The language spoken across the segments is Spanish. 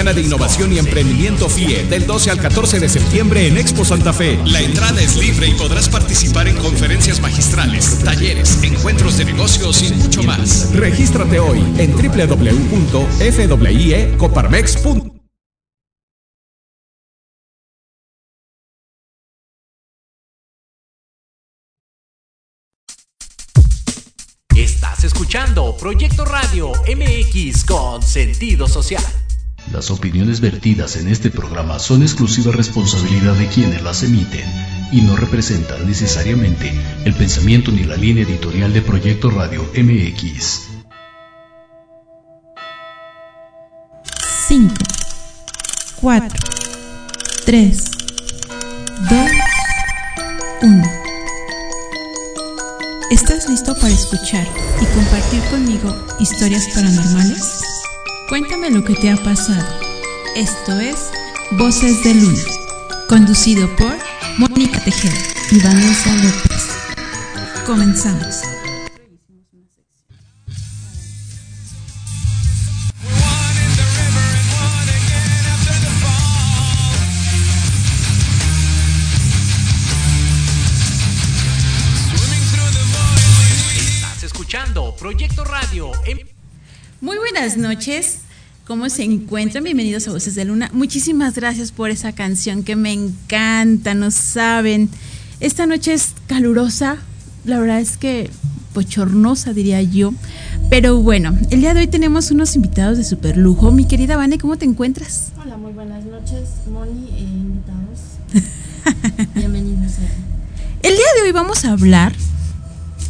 Iberoamericana de Innovación y Emprendimiento FIE del 12 al 14 de septiembre en Expo Santa Fe. La entrada es libre y podrás participar en conferencias magistrales, talleres, encuentros de negocios y mucho más. Regístrate hoy en www.fwiecoparmex.com. Estás escuchando Proyecto Radio MX con sentido social. Las opiniones vertidas en este programa son exclusiva responsabilidad de quienes las emiten y no representan necesariamente el pensamiento ni la línea editorial de Proyecto Radio MX. 5, 4, 3, 2, 1. ¿Estás listo para escuchar y compartir conmigo historias paranormales? Cuéntame lo que te ha pasado. Esto es Voces de Luna, conducido por Mónica Tejeda y Vanessa López. Comenzamos. Buenas noches. ¿Cómo se encuentran? Bienvenidos a Voces de Luna. Muchísimas gracias por esa canción que me encanta, no saben. Esta noche es calurosa, la verdad es que bochornosa diría yo. Pero bueno, el día de hoy tenemos unos invitados de super lujo. Mi querida Vane, ¿cómo te encuentras? Hola, muy buenas noches, Moni e invitados. Bienvenidos a El día de hoy vamos a hablar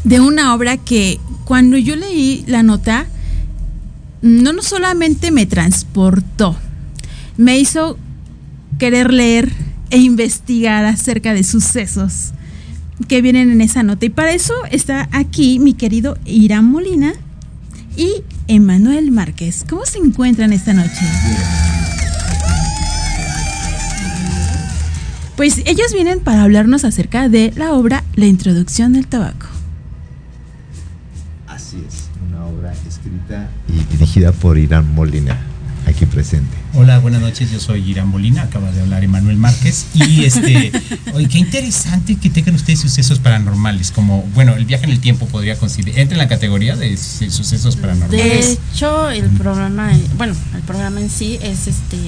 de una obra que cuando yo leí la nota, no, no solamente me transportó, me hizo querer leer e investigar acerca de sucesos que vienen en esa nota. Y para eso está aquí mi querido Irán Molina y Emanuel Márquez. ¿Cómo se encuentran esta noche? Pues ellos vienen para hablarnos acerca de la obra La introducción del tabaco. Escrita y dirigida por Irán Molina, aquí presente. Hola, buenas noches, yo soy Irán Molina, acaba de hablar Emanuel Márquez y este, oye, qué interesante que tengan ustedes sucesos paranormales, como, bueno, el viaje en el tiempo podría considerar, entra en la categoría de su- sucesos De paranormales. hecho, el programa, eh, bueno, el programa en sí es este.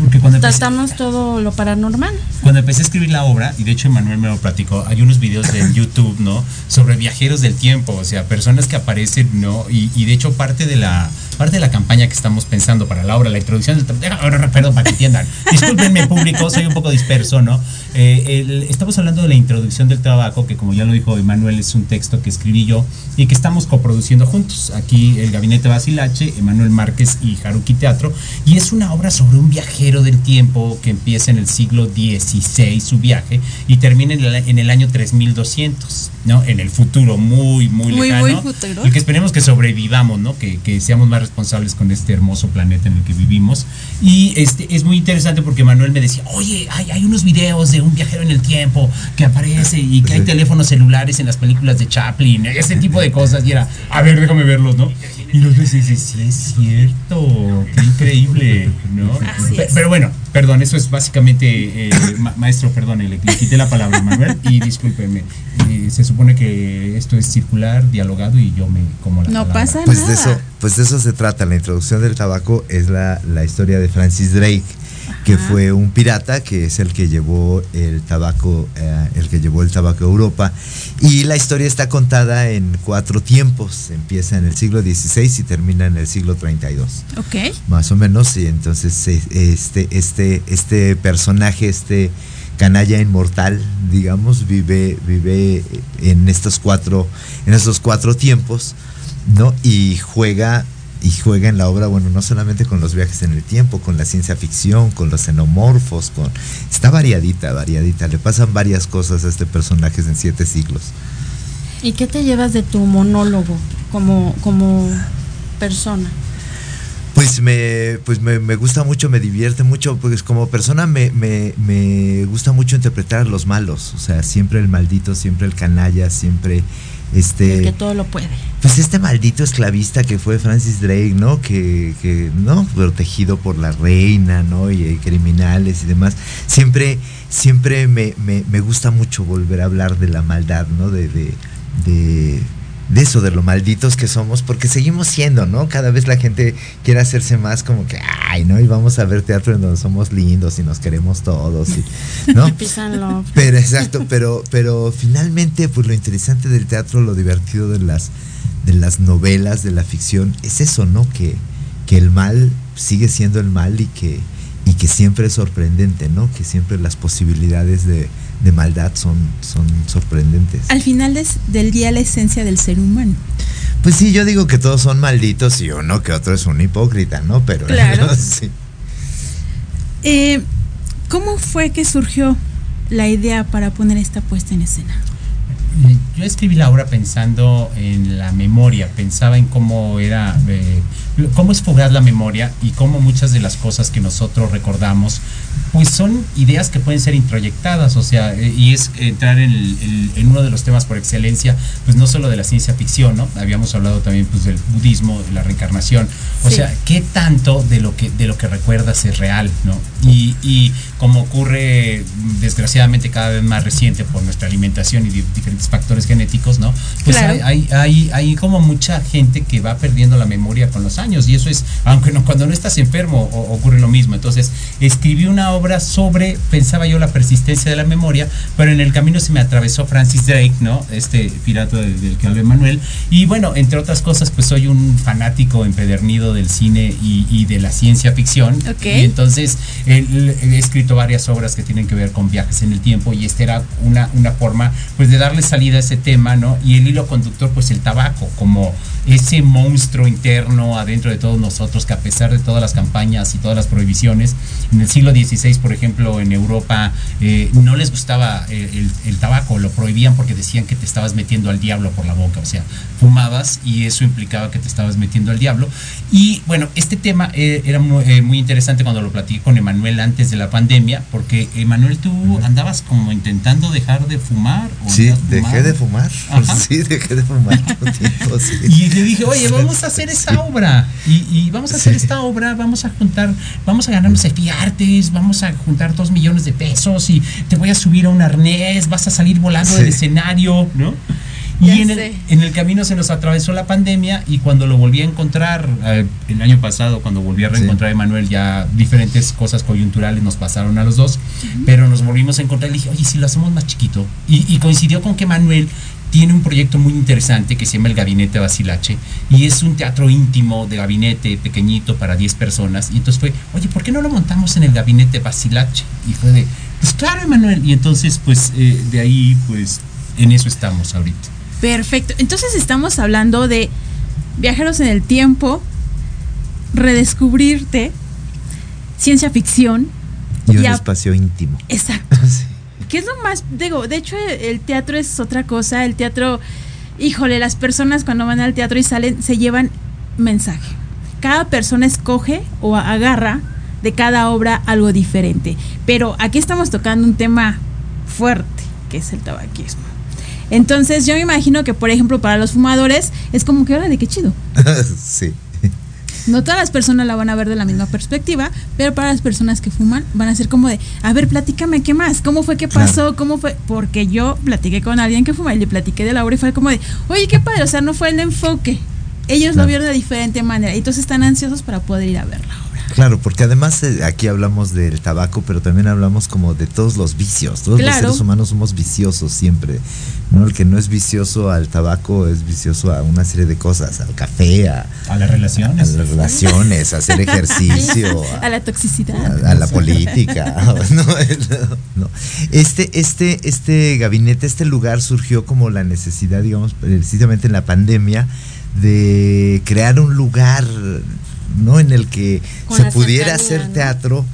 Porque cuando empecé, todo lo paranormal. cuando empecé a escribir la obra, y de hecho Emanuel me lo platicó, hay unos videos de YouTube, ¿no? Sobre viajeros del tiempo, o sea, personas que aparecen, ¿no? Y, y de hecho parte de la parte de la campaña que estamos pensando para la obra, la introducción del perdón, para que entiendan. Discúlpenme, público, soy un poco disperso, ¿no? Eh, el- estamos hablando de la introducción del tabaco, que como ya lo dijo Emanuel, es un texto que escribí yo y que estamos coproduciendo juntos. Aquí el Gabinete Basilache, Emanuel Márquez y Haruki Teatro. Y es una obra sobre un viajero del tiempo que empieza en el siglo XVI su viaje y termina en el, en el año 3200, ¿no? En el futuro muy, muy Muy, lejano. muy futuro. Y que esperemos que sobrevivamos, ¿no? Que, que seamos más responsables con este hermoso planeta en el que vivimos. Y este es muy interesante porque Manuel me decía, oye, hay, hay unos videos de un viajero en el tiempo que aparece y que hay teléfonos celulares en las películas de Chaplin, ese tipo de cosas. Y era, a ver, déjame verlos, ¿no? Y los ves y dices, sí, es cierto, qué increíble, ¿no? Pero bueno, perdón, eso es básicamente, eh, ma- maestro, perdón, le, le quité la palabra Manuel y discúlpeme. eh, se supone que esto es circular, dialogado y yo me como la No palabra. pasa Pues de nada. eso, pues de eso se trata. La introducción del tabaco es la, la historia de Francis Drake, que fue un pirata que es el que llevó el tabaco, eh, el que llevó el tabaco a Europa. Y la historia está contada en cuatro tiempos. Empieza en el siglo XVI y termina en el siglo 32. Ok. más o menos y entonces eh, este este este personaje este canalla inmortal digamos vive vive en estos cuatro en estos cuatro tiempos no y juega y juega en la obra bueno no solamente con los viajes en el tiempo con la ciencia ficción con los xenomorfos con está variadita variadita le pasan varias cosas a este personaje en siete siglos ¿Y qué te llevas de tu monólogo como, como persona? Pues me, pues me, me gusta mucho, me divierte mucho, pues como persona me, me, me gusta mucho interpretar a los malos, o sea, siempre el maldito, siempre el canalla, siempre este... El que todo lo puede. Pues este maldito esclavista que fue Francis Drake, ¿no? Que, que ¿no? Protegido por la reina, ¿no? Y, eh, criminales y demás. Siempre, siempre me, me, me gusta mucho volver a hablar de la maldad, ¿no? De, de, de, de eso, de lo malditos que somos, porque seguimos siendo, ¿no? Cada vez la gente quiere hacerse más como que, ay, ¿no? Y vamos a ver teatro en donde somos lindos y nos queremos todos, y, ¿no? Pero exacto, pero, pero finalmente, pues lo interesante del teatro, lo divertido de las, de las novelas, de la ficción, es eso, ¿no? Que, que el mal sigue siendo el mal y que, y que siempre es sorprendente, ¿no? Que siempre las posibilidades de, de maldad son, son sorprendentes. Al final des- del día la esencia del ser humano. Pues sí, yo digo que todos son malditos y uno que otro es un hipócrita, ¿no? Pero Claro. sí. Eh, ¿Cómo fue que surgió la idea para poner esta puesta en escena? Eh, Yo escribí la obra pensando en la memoria, pensaba en cómo era, eh, cómo es fugaz la memoria y cómo muchas de las cosas que nosotros recordamos, pues son ideas que pueden ser introyectadas, o sea, eh, y es entrar en, el- en uno de los temas por excelencia, pues no solo de la ciencia ficción, ¿no? Habíamos hablado también pues del budismo, de la reencarnación, o Sí. sea, qué tanto de lo que de lo que recuerdas es real, ¿no? Y, y como ocurre desgraciadamente cada vez más reciente por nuestra alimentación y di- diferentes factores genéticos, ¿no? Pues Claro. hay, hay, hay, hay como mucha gente que va perdiendo la memoria con los años y eso es, aunque no, cuando no estás enfermo o- ocurre lo mismo. Entonces, escribí una obra sobre, pensaba yo, la persistencia de la memoria, pero en el camino se me atravesó Francis Drake, ¿no? Este pirata del, del que habló Manuel. Y bueno, entre otras cosas, pues soy un fanático empedernido del cine y, y de la ciencia ficción. Ok. Y entonces el- he escrito varias obras que tienen que ver con viajes en el tiempo y esta era una, una forma pues de darle salida a ese tema, ¿no? Y el hilo conductor pues el tabaco como ese monstruo interno adentro de todos nosotros que a pesar de todas las campañas y todas las prohibiciones, en el siglo XVI, por ejemplo, en Europa eh, no les gustaba eh, el, el tabaco, lo prohibían porque decían que te estabas metiendo al diablo por la boca, o sea, fumabas y eso implicaba que te estabas metiendo al diablo. Y bueno, este tema eh, era muy, eh, muy interesante cuando lo platiqué con Emanuel antes de la pandemia, porque Emanuel, tú andabas como intentando dejar de fumar. ¿o Sí, dejé de fumar. Ajá. Sí, dejé de fumar un tiempo, sí. Y le dije, oye, vamos a hacer esta obra. Y, y vamos a hacer Sí. esta obra, vamos a juntar, vamos a ganarnos artes, vamos a juntar dos millones de pesos y te voy a subir a un arnés, vas a salir volando Sí. del escenario, ¿no? Ya Y en el, en el camino se nos atravesó la pandemia y cuando lo volví a encontrar eh, el año pasado, cuando volví a reencontrar a Emanuel, ya diferentes cosas coyunturales nos pasaron a los dos, pero nos volvimos a encontrar y le dije, oye, si lo hacemos más chiquito. Y, y coincidió con que Manuel tiene un proyecto muy interesante que se llama El Gabinete Basilache y es un teatro íntimo de gabinete pequeñito para 10 personas. Y entonces fue, oye, ¿por qué no lo montamos en el Gabinete Basilache? Y fue de, pues claro, Emanuel. Y entonces, pues eh, de ahí, pues en eso estamos ahorita. Perfecto. Entonces estamos hablando de viajeros en el tiempo, redescubrirte, ciencia ficción. Y un espacio íntimo. Exacto. Sí. ¿Qué es lo más? Digo, de hecho, el, el teatro es otra cosa. El teatro, híjole, las personas cuando van al teatro y salen se llevan mensaje. Cada persona escoge o agarra de cada obra algo diferente. Pero aquí estamos tocando un tema fuerte, que es el tabaquismo. Entonces, yo me imagino que, por ejemplo, para los fumadores es como que, ahora de qué chido. sí. No todas las personas la van a ver de la misma perspectiva, pero para las personas que fuman van a ser como de, a ver, platícame qué más, cómo fue que pasó, cómo fue, porque yo platiqué con alguien que fuma y le platiqué de la obra y fue como de, oye, qué padre, o sea, no fue el enfoque, ellos lo vieron de diferente manera y entonces están ansiosos para poder ir a ver la obra. Claro, porque además eh, aquí hablamos del tabaco, pero también hablamos como de todos los vicios. Todos los seres humanos somos viciosos siempre. ¿no? El que no es vicioso al tabaco es vicioso a una serie de cosas, al café, a, A las a relaciones. las relaciones, a hacer ejercicio, a, A la toxicidad. a- a la política. No, no. Este, este, este gabinete, este lugar surgió como la necesidad, digamos, precisamente en la pandemia, de crear un lugar ¿no? en el que Con se pudiera cercanía, hacer ¿no? teatro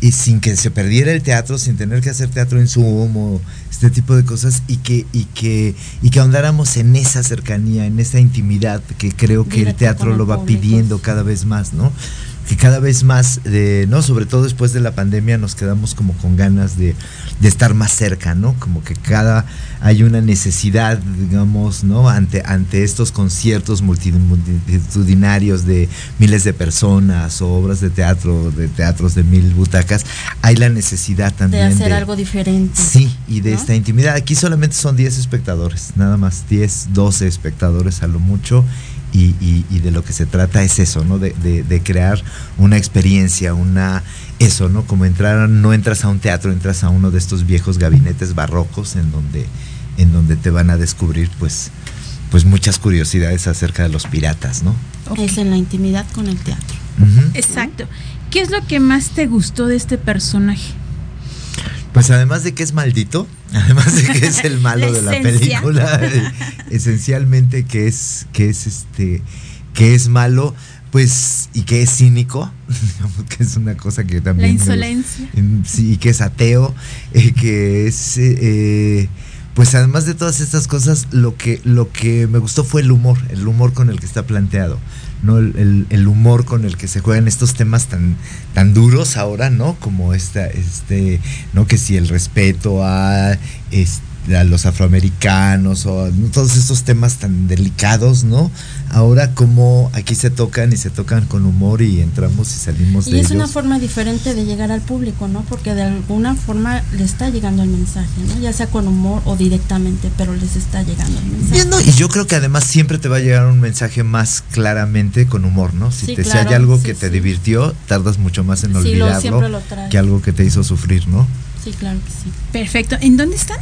y sin que se perdiera el teatro, sin tener que hacer teatro en Zoom o este tipo de cosas y que y que y que ahondáramos en esa cercanía, en esa intimidad que creo que el teatro lo va pidiendo cada vez más, ¿no? Que cada vez más, eh, ¿no? Sobre todo después de la pandemia nos quedamos como con ganas de, de estar más cerca, ¿no? Como que cada hay una necesidad, digamos, ¿no? Ante, ante estos conciertos multi- multitudinarios de miles de personas o obras de teatro, de teatros de mil butacas, hay la necesidad De también hacer algo diferente. Sí, y de ¿no? esta intimidad. Aquí solamente son 10 espectadores, nada más 10, 12 espectadores a lo mucho. Y, y- y de lo que se trata es eso, ¿no? De, de- de crear una experiencia, una. Eso, ¿no? Como entrar, no entras a un teatro, entras a uno de estos viejos gabinetes barrocos en donde, en donde te van a descubrir, pues, pues muchas curiosidades acerca de los piratas, ¿no? Es en la intimidad con el teatro. Exacto. ¿Qué es lo que más te gustó de este personaje? Pues además de que es maldito, además de que es el malo La de la película, eh, esencialmente que es, que es este, que es malo, pues, y que es cínico, que es una cosa que La también. gusta. insolencia. Sí, y que es ateo, eh, que es eh, pues además de todas estas cosas, lo que, lo que me gustó fue el humor, el humor con el que está planteado, ¿no? El, el- humor con el que se juegan estos temas tan, tan duros ahora, ¿no? Como esta, este, ¿no? Que si el respeto a este, a los afroamericanos o todos estos temas tan delicados, ¿no? Ahora como aquí se tocan y se tocan con humor y entramos y salimos Y de es ellos. una forma diferente de llegar al público, ¿no? Porque de alguna forma le está llegando el mensaje, ¿no? Ya sea con humor o directamente, pero les está llegando el mensaje. Bien, ¿no? Y yo creo que además siempre te va a llegar un mensaje más claramente con humor, ¿no? Si, Sí, te, si claro, hay algo sí, que te sí. divirtió, tardas mucho más en Sí, lo- olvidarlo siempre lo trae. que algo que te hizo sufrir, ¿no? Sí, claro que sí. Perfecto. ¿En dónde están?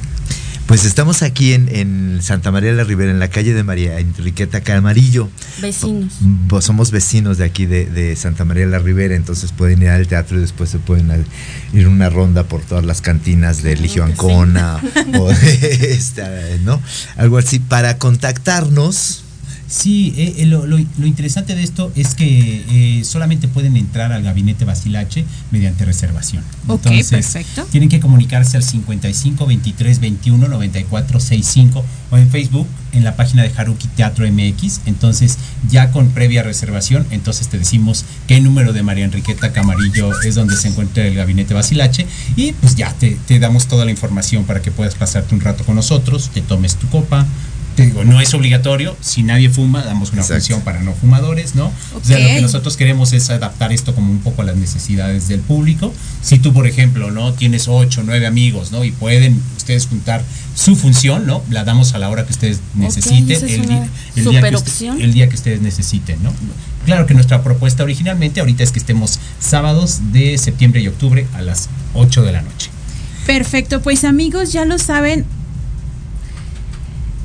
Pues estamos aquí en, en Santa María de la Ribera, en la calle de María Enriqueta Camarillo. Vecinos. Pues somos vecinos de aquí de, de Santa María de la Ribera, entonces pueden ir al teatro y después se pueden al- ir una ronda por todas las cantinas de que Ancona o de esta, ¿no? Algo así. Para contactarnos, Sí, eh, eh, lo, lo- lo interesante de esto es que eh, solamente pueden entrar al gabinete Basilache mediante reservación. Ok, Entonces, perfecto. Tienen que comunicarse al 55 23 21 94 65 o en Facebook en la página de Haruki Teatro MX. Entonces, ya con previa reservación, entonces te decimos qué número de María Enriqueta Camarillo es donde se encuentra el gabinete Basilache y pues ya te, te damos toda la información para que puedas pasarte un rato con nosotros, te tomes tu copa. Te digo, no es obligatorio, si nadie fuma, damos una Exacto. función para no fumadores, ¿no? O sea, lo que nosotros queremos es adaptar esto como un poco a las necesidades del público. Si tú, por ejemplo, ¿no? Tienes ocho, nueve amigos, ¿no? Y pueden ustedes juntar su función, ¿no? La damos a la hora que ustedes necesiten, el, una di- el día que usted- el día que ustedes necesiten, ¿no? Claro que nuestra propuesta originalmente ahorita es que estemos sábados de septiembre y octubre a las 8 de la noche. Perfecto, pues amigos, ya lo saben.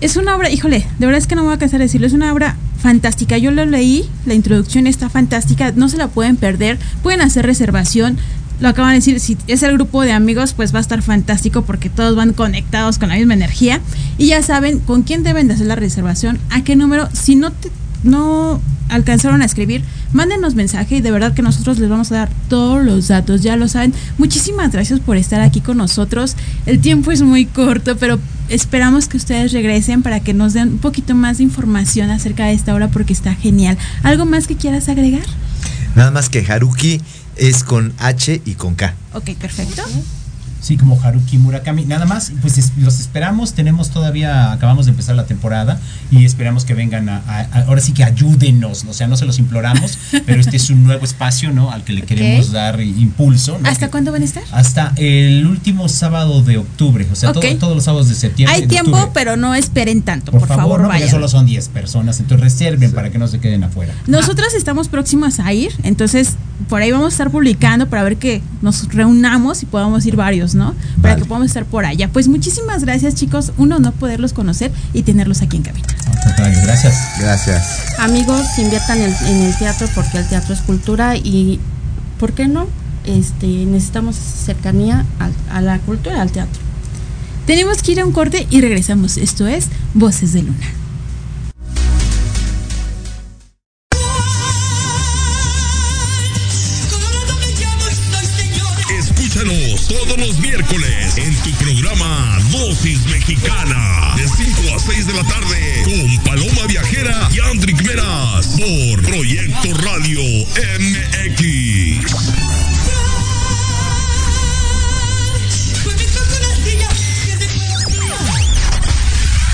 Es una obra, híjole, de verdad es que no me voy a cansar de decirlo, es una obra fantástica. Yo lo leí, la introducción está fantástica, no se la pueden perder, pueden hacer reservación. Lo acaban de decir, si es el grupo de amigos, pues va a estar fantástico porque todos van conectados con la misma energía. Y ya saben con quién deben de hacer la reservación, a qué número. Si no te, no alcanzaron a escribir, mándenos mensaje y de verdad que nosotros les vamos a dar todos los datos, ya lo saben. Muchísimas gracias por estar aquí con nosotros. El tiempo es muy corto, pero esperamos que ustedes regresen para que nos den un poquito más de información acerca de esta obra porque está genial. ¿Algo más que quieras agregar? nada más que Haruki es con H y con K. Ok, perfecto. Sí, como Haruki Murakami. Nada más, pues es- los esperamos. Tenemos todavía, acabamos de empezar la temporada y esperamos que vengan a, a- a- ahora sí que ayúdenos. O sea, no se los imploramos, pero este es un nuevo espacio, ¿no? Al que le queremos dar impulso. ¿no? ¿Hasta Que- cuándo van a estar? Hasta el último sábado de octubre. O sea, todo- todos los sábados de septiembre. Hay de tiempo, octubre. pero no esperen tanto, Por, por, favor, no, porque solo son 10 personas. Entonces reserven para que no se queden afuera. Nosotros estamos próximas a ir, entonces por ahí vamos a estar publicando para ver que nos reunamos y podamos ir varios, ¿no? Para Vale. que podamos estar por allá. Pues muchísimas gracias, chicos. Uno, no poderlos conocer y tenerlos aquí en cabina. Gracias. Gracias. Amigos, inviertan en, en el teatro porque el teatro es cultura y, ¿por qué no? Este, necesitamos cercanía al- a, la cultura, al teatro. Tenemos que ir a un corte y regresamos. Esto es Voces de Luna. Miércoles en tu programa Dosis Mexicana de 5 a 6 de la tarde con Paloma Viajera y Andrick Meras por Proyecto Radio MX.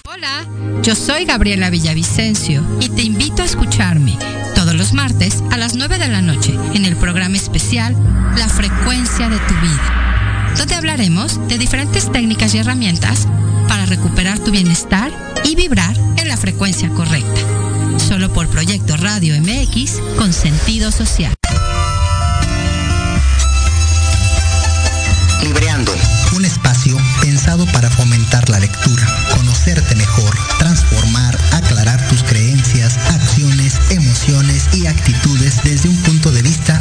Hola, yo soy Gabriela Villavicencio y te invito a escucharme todos los martes a las 9 de la noche en el programa especial La frecuencia de tu vida, donde hablaremos de diferentes técnicas y herramientas para recuperar tu bienestar y vibrar en la frecuencia correcta. Solo por Proyecto Radio MX con sentido social. Libreando. Un espacio pensado para fomentar la lectura, conocerte mejor, transformar, aclarar tus creencias, acciones, emociones y actitudes desde un punto de vista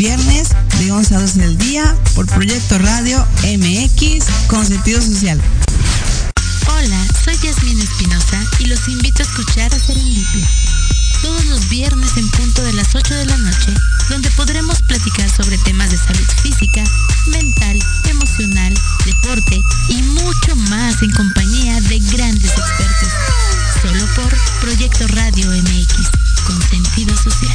viernes de 11 a 12 del día por Proyecto Radio MX con sentido social. Hola, soy Yasmina Espinosa y los invito a escuchar a Serendipia. Todos los viernes en punto de las 8 de la noche, donde podremos platicar sobre temas de salud física, mental, emocional, deporte y mucho más en compañía de grandes expertos. Solo por Proyecto Radio MX, con sentido social.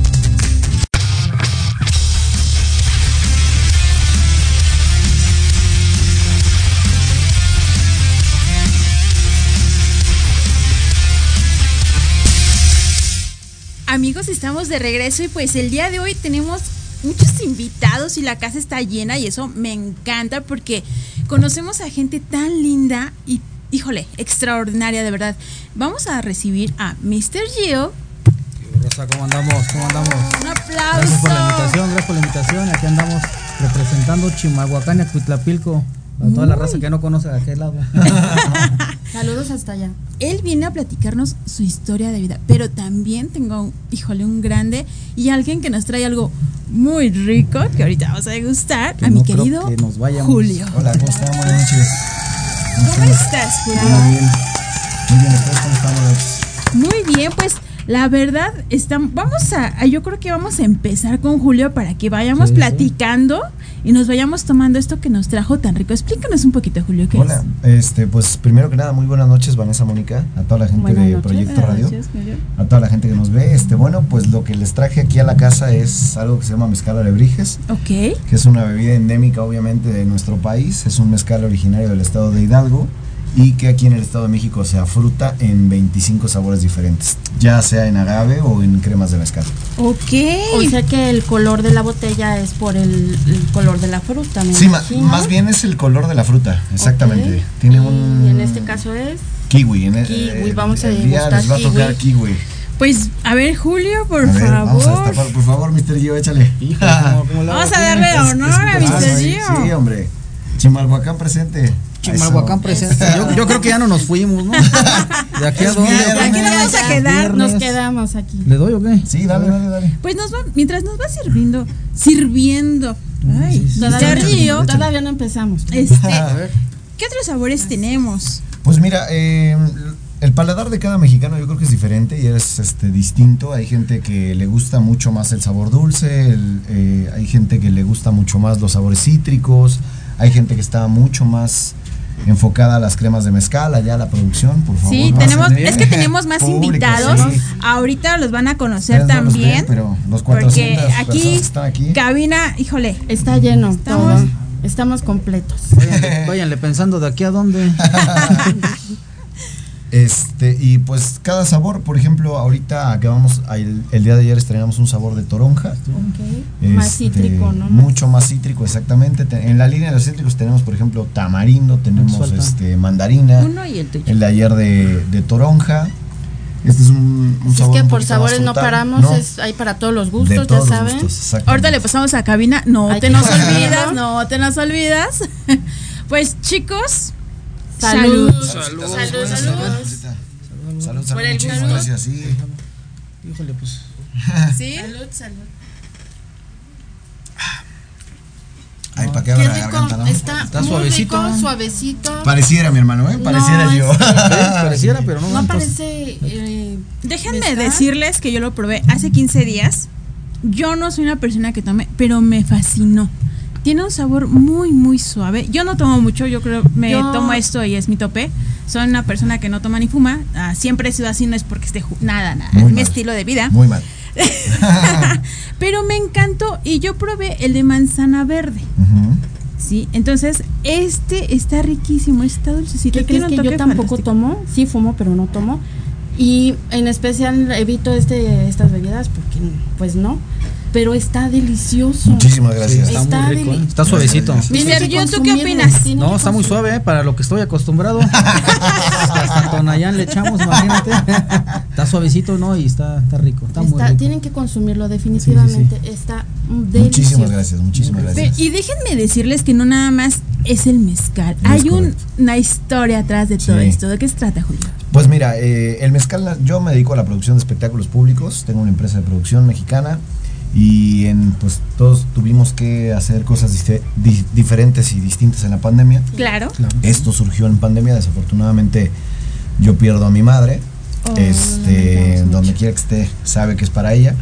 Amigos, estamos de regreso y pues el día de hoy tenemos muchos invitados y la casa está llena y eso me encanta porque conocemos a gente tan linda y, híjole, extraordinaria de verdad. Vamos a recibir a Mr. Gio. Rosa, ¿cómo andamos? ¿Cómo andamos? Un aplauso. Gracias por la invitación, gracias por la invitación. Aquí andamos representando Chimalhuacán y Acuitlapilco. A toda la raza que no conoce de aquel lado. Saludos hasta allá. Él viene a platicarnos su historia de vida, pero también tengo, híjole, un grande y alguien que nos trae algo muy rico que ahorita vamos a degustar, Que a mi no creo querido que nos. Julio. Hola, ¿cómo están? Buenas noches. ¿Cómo estás, Julio? Muy bien. Muy bien, ¿ustedes cómo estamos? Muy bien, pues la verdad, estamos, vamos a, yo creo que vamos a empezar con Julio para que vayamos Sí, sí. Y nos vayamos tomando esto que nos trajo tan rico. Explícanos un poquito, Julio, ¿qué Hola, este, pues primero que nada, muy buenas noches, Vanessa Mónica, a toda la gente Buenas de noches. Proyecto Radio, noches, a toda la gente que nos ve. Este, bueno, pues lo que les traje aquí a la casa es algo que se llama mezcal alebrijes, es? Ok. que es una bebida endémica, obviamente, de nuestro país. Es un mezcal originario del estado de Hidalgo y que aquí en el estado de México se afruta en 25 sabores diferentes, ya sea en agave o en cremas de mezcal. Ok. O sea que el color de la botella es por el, el color de la fruta, me Sí, ma- imagino. más bien es el color de la fruta, exactamente. Ok. Tiene Y un en este caso es kiwi. En el, Kiwi, el- vamos a el día degustar les va a tocar kiwi. Pues, a ver, Julio, por A ver, favor. vamos a destapar, por favor, Mr. Gio, échale. Vamos a darle honor a Es- es- Mr. Gio. Sí, hombre. Chimalhuacán presente. Chimalhuacán presente. Yo, yo creo que ya no nos fuimos, ¿no? ¿De aquí a dónde? viernes. Aquí nos vamos a quedar. nos quedamos aquí. ¿Le doy o qué? Sí, dale, dale, dale. Pues nos va, mientras nos va sirviendo, sirviendo. Ay, Todavía. Gio, todavía no empezamos. este, A ver. ¿qué otros sabores tenemos? Pues mira, eh, el paladar de cada mexicano yo creo que es diferente y es este, distinto. Hay gente que le gusta mucho más el sabor dulce, el, eh, hay gente que le gusta mucho más los sabores cítricos, hay gente que está mucho más enfocada a las cremas de mezcal, allá a la producción, por favor. Sí, tenemos, es que tenemos más público, invitados. sí. Ahorita los van a conocer Ustedes no los también. ven, pero los porque 400 personas aquí, que están aquí. cabina, híjole, Está lleno estamos todo. Estamos completos. Váyanle, váyanle pensando de aquí a dónde. Este, y pues cada sabor, por ejemplo, ahorita acabamos, el, el día de ayer estrenamos un sabor de toronja. Más Este, cítrico, ¿no? Mucho más cítrico, exactamente. Te- En la línea de los cítricos tenemos, por ejemplo, tamarindo, tenemos Suelta. este mandarina. Uno y el tuyo. El de ayer de, de toronja. Este es un, un Si es sabor que un por sabores más no paramos, No, es, hay para todos los gustos, de todos ya los saben. gustos. Ahorita le pasamos a cabina. No te nos olvidas, no te nos olvidas. Pues chicos, Salud. salud. Salud. Salud, Salud. salud. Salud, salud, Por el muchísimas salud. gracias, sí. Híjole, pues. ¿Sí? Salud, salud. Ay, ¿para qué Qué rico, garganta, no? está, Está muy suavecito. rico, suavecito. Pareciera, mi hermano, ¿eh? Pareciera No, yo. es- Pareciera, pero no. No entonces- parece. eh, Déjenme decirles que yo lo probé hace 15 días. Yo no soy una persona que tome, pero me fascinó. Tiene un sabor muy, muy suave. Yo no tomo mucho, yo creo, me Yo- tomo esto y es mi tope. Soy una persona que no toma ni fuma. Ah, siempre he sido así, no es porque esté nada, nada. Muy es mi mal. estilo de vida. Muy mal. Pero me encantó y yo probé el de manzana verde. Ujú. Sí, entonces este está riquísimo, está dulcecito. ¿Qué crees que yo tampoco fantástico. tomo? Sí fumo, pero no tomo. Y en especial evito este estas bebidas porque pues no. Pero está delicioso. Muchísimas gracias. Sí, está, Está muy rico. ¿eh? deli- Está suavecito. Que Yu, ¿tú qué opinas? No, está muy suave, ¿eh? para lo que estoy acostumbrado. Hasta Tonayán le echamos, imagínate. Está suavecito, ¿no? Y está, está rico. Está, muy Está- rico. tienen que consumirlo definitivamente. Está mm, delicioso. Muchísimas gracias, muchísimas Pero- gracias. y déjenme decirles que no nada más es el mezcal. Hay un- una historia atrás de todo Sí. esto. ¿De qué se trata, Julio? Pues mira, eh, el mezcal, yo me dedico a la producción de espectáculos públicos, tengo una empresa de producción mexicana y en, pues todos tuvimos que hacer cosas di- diferentes y distintas en la pandemia. Claro. Claro. Esto surgió en pandemia, desafortunadamente yo pierdo a mi madre, Oh, este, donde quiera que esté, sabe que es para ella.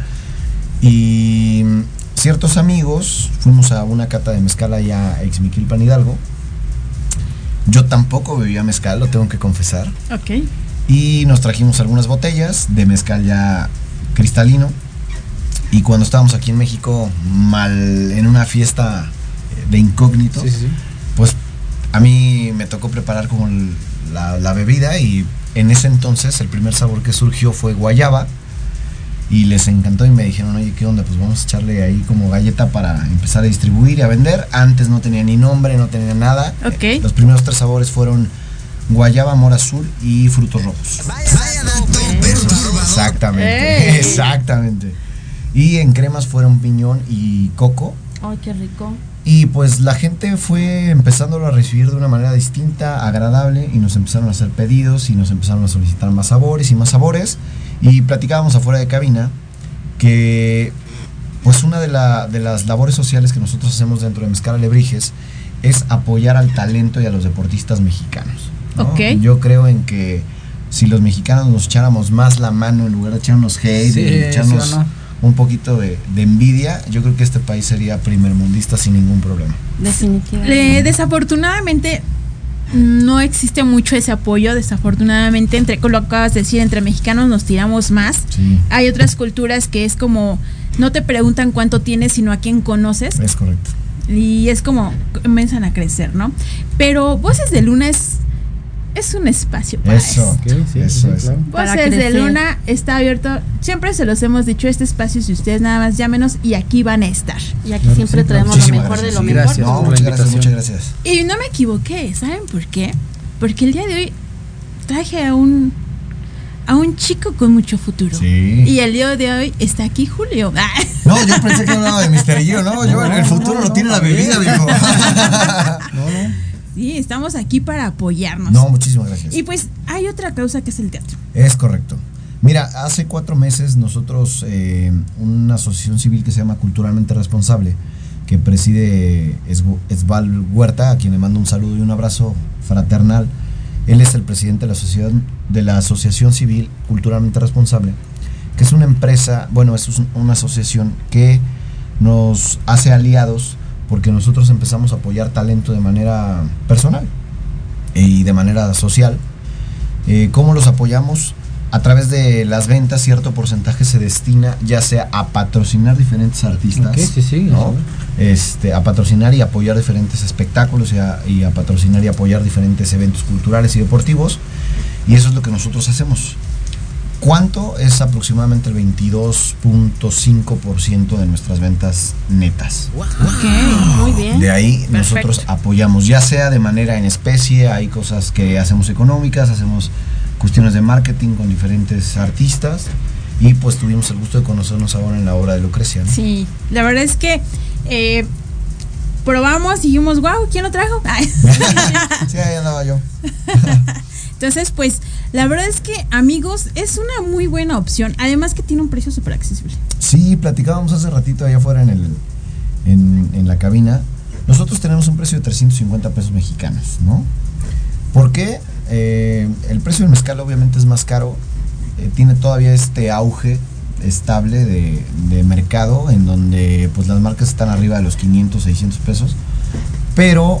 Y mm, ciertos amigos, fuimos a una cata de mezcal allá a Ixmiquilpan Hidalgo. Yo tampoco bebía mezcal, lo tengo que confesar. Ok. Y nos trajimos algunas botellas de mezcal ya cristalino. Y cuando estábamos aquí en México, mal en una fiesta de incógnito, Sí, sí, sí. pues a mí me tocó preparar como la, la bebida y en ese entonces el primer sabor que surgió fue guayaba y les encantó y me dijeron, oye, ¿qué onda? Pues vamos a echarle ahí como galleta para empezar a distribuir y a vender. Antes no tenía ni nombre, no tenía nada. Eh, Los primeros tres sabores fueron guayaba, amor azul y frutos rojos. Exactamente, ¡Ey! exactamente. Y en cremas fueron piñón y coco. Ay, qué rico. Y pues la gente fue empezándolo a recibir de una manera distinta, agradable, y nos empezaron a hacer pedidos y nos empezaron a solicitar más sabores y más sabores. Y platicábamos afuera de cabina que pues una de, la- de las labores sociales que nosotros hacemos dentro de Mezcal Alebrijes es apoyar al talento y a los deportistas mexicanos. ¿no? Ok. Yo creo en que si los mexicanos nos echáramos más la mano en lugar de echarnos hate, Sí, de echarnos sí o no. Un poquito de, de envidia, yo creo que este país sería primermundista sin ningún problema. Definitivamente. Eh, desafortunadamente no existe mucho ese apoyo. Desafortunadamente, entre como lo acabas de decir, entre mexicanos nos tiramos más. Sí, Hay otras culturas que es como no te preguntan cuánto tienes, sino a quién conoces. es correcto. Y es como comienzan a crecer, ¿no? Pero Voces de Luna es, es un espacio para Eso, eso. Ok, sí, eso, sí, eso. claro. Voces de. Luna está abierto. Siempre se los hemos dicho, este espacio, si ustedes nada más llámenos y aquí van a estar. Y aquí Claro, siempre sí, traemos lo mejor de gracias. lo Sí, mejor. gracias. No, muchas gracias, muchas gracias. Y no me equivoqué, ¿saben por qué? Porque el día de hoy traje a un a un chico con mucho futuro. Sí. Y el día de hoy está aquí Julio. No, yo pensé que hablaba de Mister Gio, no, yo en el No, futuro no, lo no, tiene la bebida, dijo. No, no. Sí, estamos aquí para apoyarnos. No, muchísimas gracias. Y pues hay otra causa que es el teatro. Es correcto. Mira, hace cuatro meses nosotros, eh, una asociación civil que se llama Culturalmente Responsable, que preside Esval Huerta, a quien le mando un saludo y un abrazo fraternal. Él es el presidente de la, asociación, de la Asociación Civil Culturalmente Responsable, que es una empresa, bueno, es un- una asociación que nos hace aliados porque nosotros empezamos a apoyar talento de manera personal y de manera social. Eh, ¿Cómo los apoyamos? a través de las ventas cierto porcentaje se destina ya sea a patrocinar diferentes artistas, sí, sí, este, a patrocinar y apoyar diferentes espectáculos y a, y a patrocinar y apoyar diferentes eventos culturales y deportivos. Y eso es lo que nosotros hacemos. ¿Cuánto? Es aproximadamente el 22.5% de nuestras ventas netas. muy bien. De ahí Perfecto. nosotros apoyamos, ya sea de manera en especie, hay cosas que hacemos económicas, hacemos cuestiones de marketing con diferentes artistas y pues tuvimos el gusto de conocernos ahora en la obra de Lucrecia. ¿no? Sí, la verdad es que eh, probamos y dijimos, wow, ¿quién lo trajo? Sí, ahí andaba yo. Entonces, pues, la verdad es que, amigos, es una muy buena opción. Además que tiene un precio súper accesible. Sí, platicábamos hace ratito allá afuera en, el, en, la cabina. Nosotros tenemos un precio de 350 pesos mexicanos, ¿no? ¿Por qué? Eh, el precio del mezcal obviamente es más caro. eh, tiene todavía este auge estable de, de mercado en donde pues las marcas están arriba de los 500, 600 pesos. Pero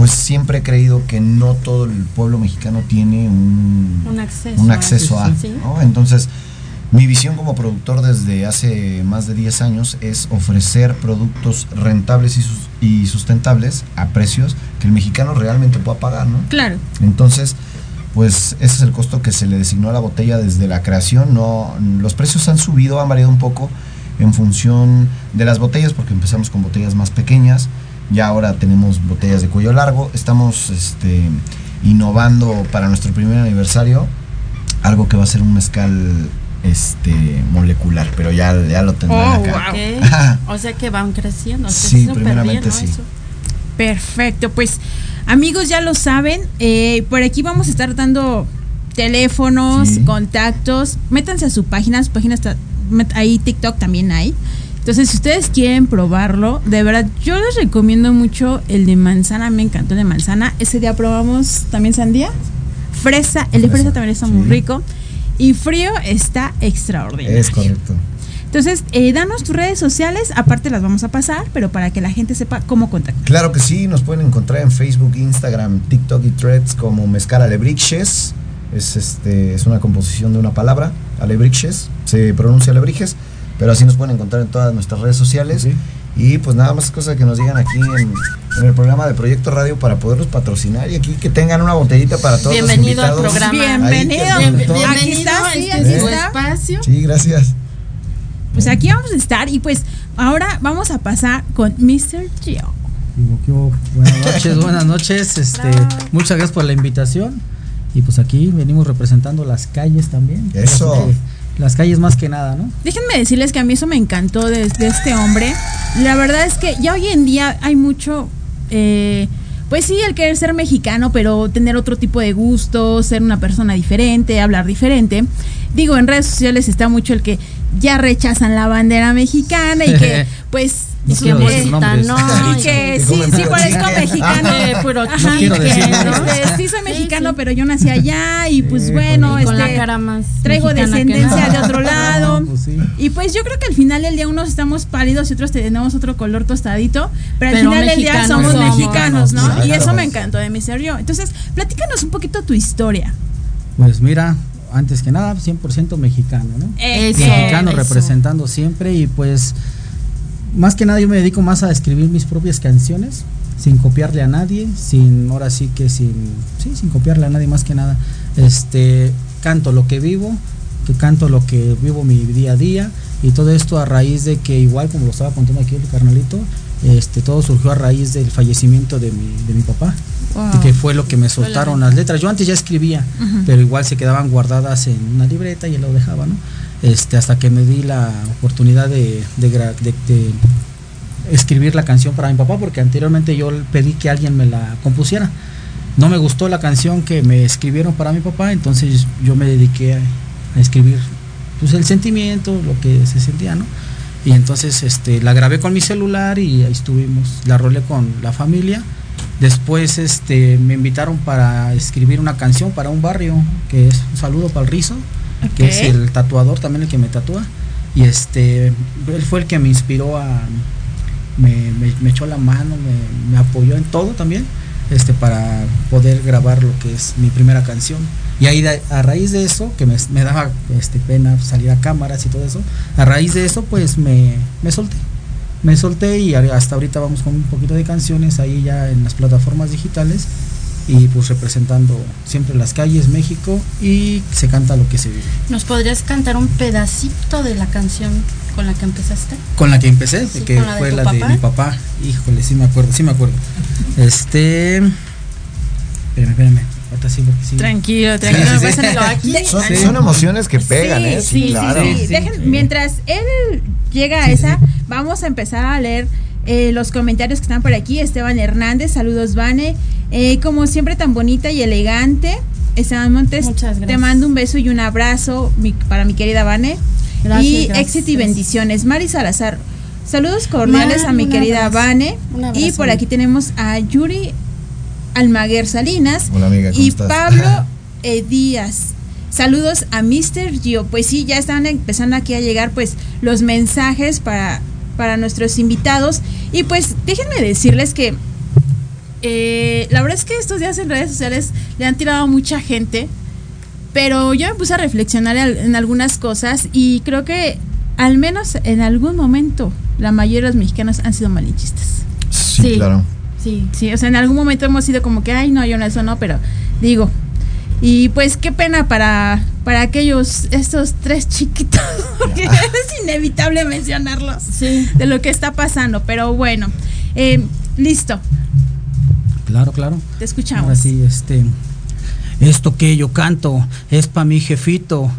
pues siempre he creído que no todo el pueblo mexicano tiene un, Un acceso un a- acceso a, sí. ¿no? Entonces, mi visión como productor desde hace más de 10 años es ofrecer productos rentables y, sus- y sustentables a precios que el mexicano realmente pueda pagar, ¿no? Claro. Entonces, pues ese es el costo que se le designó a la botella desde la creación. No, los precios han subido, han variado un poco en función de las botellas, porque empezamos con botellas más pequeñas. Ya ahora tenemos botellas de cuello largo. Estamos este, innovando para nuestro primer aniversario algo que va a ser un mezcal este molecular, pero ya, ya lo tendrán acá. Ok. O sea que van creciendo. o sea, Sí, primeramente bien, ¿no? sí. Eso. Perfecto, pues amigos ya lo saben, eh, por aquí vamos a estar dando teléfonos, Sí. contactos, métanse a su página, su página está ahí TikTok también hay. Entonces, si ustedes quieren probarlo, de verdad, yo les recomiendo mucho el de manzana, me encantó el de manzana. Ese día probamos también sandía, fresa, el de fresa, también está muy sí. rico. Y frío está extraordinario. Es correcto. Entonces, eh, danos tus redes sociales, aparte las vamos a pasar, pero para que la gente sepa cómo contactar. Claro que sí, nos pueden encontrar en Facebook, Instagram, TikTok y Threads como Mezcal Alebrijes. Es, este, es una composición de una palabra, Alebrijes. Se pronuncia Alebrijes, pero así nos pueden encontrar en todas nuestras redes sociales. Y pues nada más es cosa que nos digan aquí en, en el programa de Proyecto Radio para poderlos patrocinar y aquí que tengan una botellita para todos Bienvenido los al invitados. programa. Ahí que- Bienvenido. Aquí Bienvenido está, sí, aquí está. espacio. Sí, gracias. Pues aquí vamos a estar y pues ahora vamos a pasar con Mr. Gio. Buenas noches, buenas noches. Este, muchas gracias por la invitación. Y pues aquí venimos representando las calles también. Eso. Las calles más que nada, ¿no? Déjenme decirles que a mí eso me encantó de, de este hombre. La verdad es que ya hoy en día hay mucho, eh, pues sí, el querer ser mexicano, pero tener otro tipo de gustos, ser una persona diferente, hablar diferente. Digo, en redes sociales está mucho el que ya rechazan la bandera mexicana y que pues... No quiero decir nombres. no, y que sí, sí parezco mexicano. Eh, puro Ajá, No quiero que, decir ¿no? nombres. Sí soy mexicano, pero yo nací allá y pues bueno, con la este, cara más traigo descendencia de otro lado. No, pues sí. Y pues yo creo que al final del día unos estamos pálidos y otros tenemos otro color tostadito, pero al Pero final del día somos, somos. mexicanos, ¿no? Y eso me encantó de mi ser yo. Entonces, platícanos un poquito tu historia. Pues mira, antes que nada, 100% mexicano, ¿no? Eso, mexicano eso. representando siempre y pues más que nada yo me dedico más a escribir mis propias canciones sin copiarle a nadie, sin ahora sí que sin sí, sin copiarle a nadie más que nada. Este canto lo que vivo, que canto lo que vivo mi día a día y todo esto a raíz de que igual como lo estaba contando aquí el carnalito, este todo surgió a raíz del fallecimiento de mi de mi papá. Wow. que fue lo que me soltaron las letras. Yo antes ya escribía, pero igual se quedaban guardadas en una libreta y él lo dejaba, ¿no? Este, hasta que me di la oportunidad de, de gra- de- de escribir la canción para mi papá, porque anteriormente yo pedí que alguien me la compusiera. No me gustó la canción que me escribieron para mi papá, entonces yo me dediqué a, a escribir pues el sentimiento, lo que se sentía, ¿no? Y entonces este la grabé con mi celular y ahí estuvimos, la rolé con la familia. Después este me invitaron para escribir una canción para un barrio, que es un saludo para el Rizo, que es el tatuador también el que me tatúa. Y este él fue el que me inspiró a me, me- me echó la mano, me, me apoyó en todo también. Este, para poder grabar lo que es mi primera canción. Y ahí a raíz de eso, que me, daba este, pena salir a cámaras y todo eso, a raíz de eso pues me, me solté. Me solté y hasta ahorita vamos con un poquito de canciones ahí ya en las plataformas digitales y pues representando siempre las calles México y se canta lo que se vive. ¿Nos podrías cantar un pedacito de la canción con la que empezaste? Con la que empecé, que fue la de mi papá. Híjole, sí me acuerdo, sí me acuerdo. Este. Espérame, espérame. Sí, sí. Tranquilo, tranquilo. aquí. Son, emociones que pegan, ¿eh? Sí, claro. mientras él llega a esa, vamos a empezar a leer eh, los comentarios que están por aquí. Esteban Hernández, saludos, Vane. Eh, como siempre, tan bonita y elegante. Esteban Montes, te mando un beso y un abrazo para mi querida Vane. y éxito y bendiciones. Mari Salazar, saludos cordiales a mi querida Vane. Y por aquí tenemos a Yuri Almaguer Salinas y Pablo eh, Díaz. Saludos a Mr. Gio. Pues sí, ya están empezando aquí a llegar pues los mensajes para para nuestros invitados. Y pues déjenme decirles que eh, la verdad es que estos días en redes sociales le han tirado a mucha gente, pero yo me puse a reflexionar en algunas cosas y creo que al menos en algún momento la mayoría de los mexicanos han sido malinchistas. Sí, claro. Sí, sí, o sea, en algún momento hemos sido como que, ay, no, yo no, eso no, pero digo, y pues qué pena para, para aquellos, estos tres chiquitos, porque es inevitable mencionarlos de lo que está pasando. Pero bueno, eh, listo. Claro, claro. Te escuchamos. Así, este, esto que yo canto es para mi jefito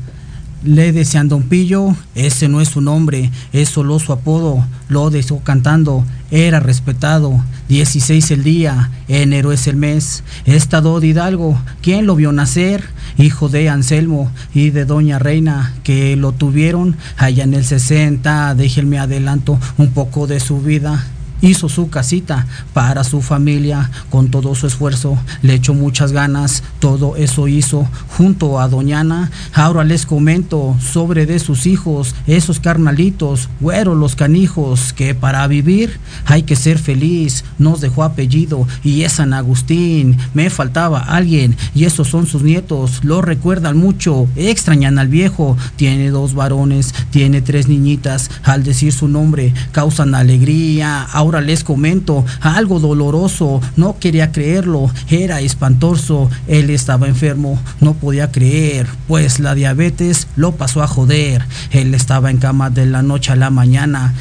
le decían Don Pillo, ese no es su nombre, es solo su apodo, lo dejó cantando, era respetado, 16 el día, enero es el mes, estado de Hidalgo, ¿quién lo vio nacer? Hijo de Anselmo y de Doña Reina, que lo tuvieron allá en el 60, déjenme adelanto un poco de su vida hizo su casita para su familia. Con todo su esfuerzo, le echó muchas ganas, todo eso hizo junto a Doñana. Ahora les comento sobre de sus hijos, esos carnalitos, güeros los canijos, que para vivir hay que ser feliz, nos dejó apellido y es San Agustín, me faltaba alguien y esos son sus nietos, lo recuerdan mucho, extrañan al viejo, tiene dos varones, tiene tres niñitas, al decir su nombre causan alegría, ahora les comento algo doloroso, no quería creerlo, era espantoso, él estaba enfermo, no podía creer, pues la diabetes lo pasó a joder, él estaba en cama de la noche a la mañana.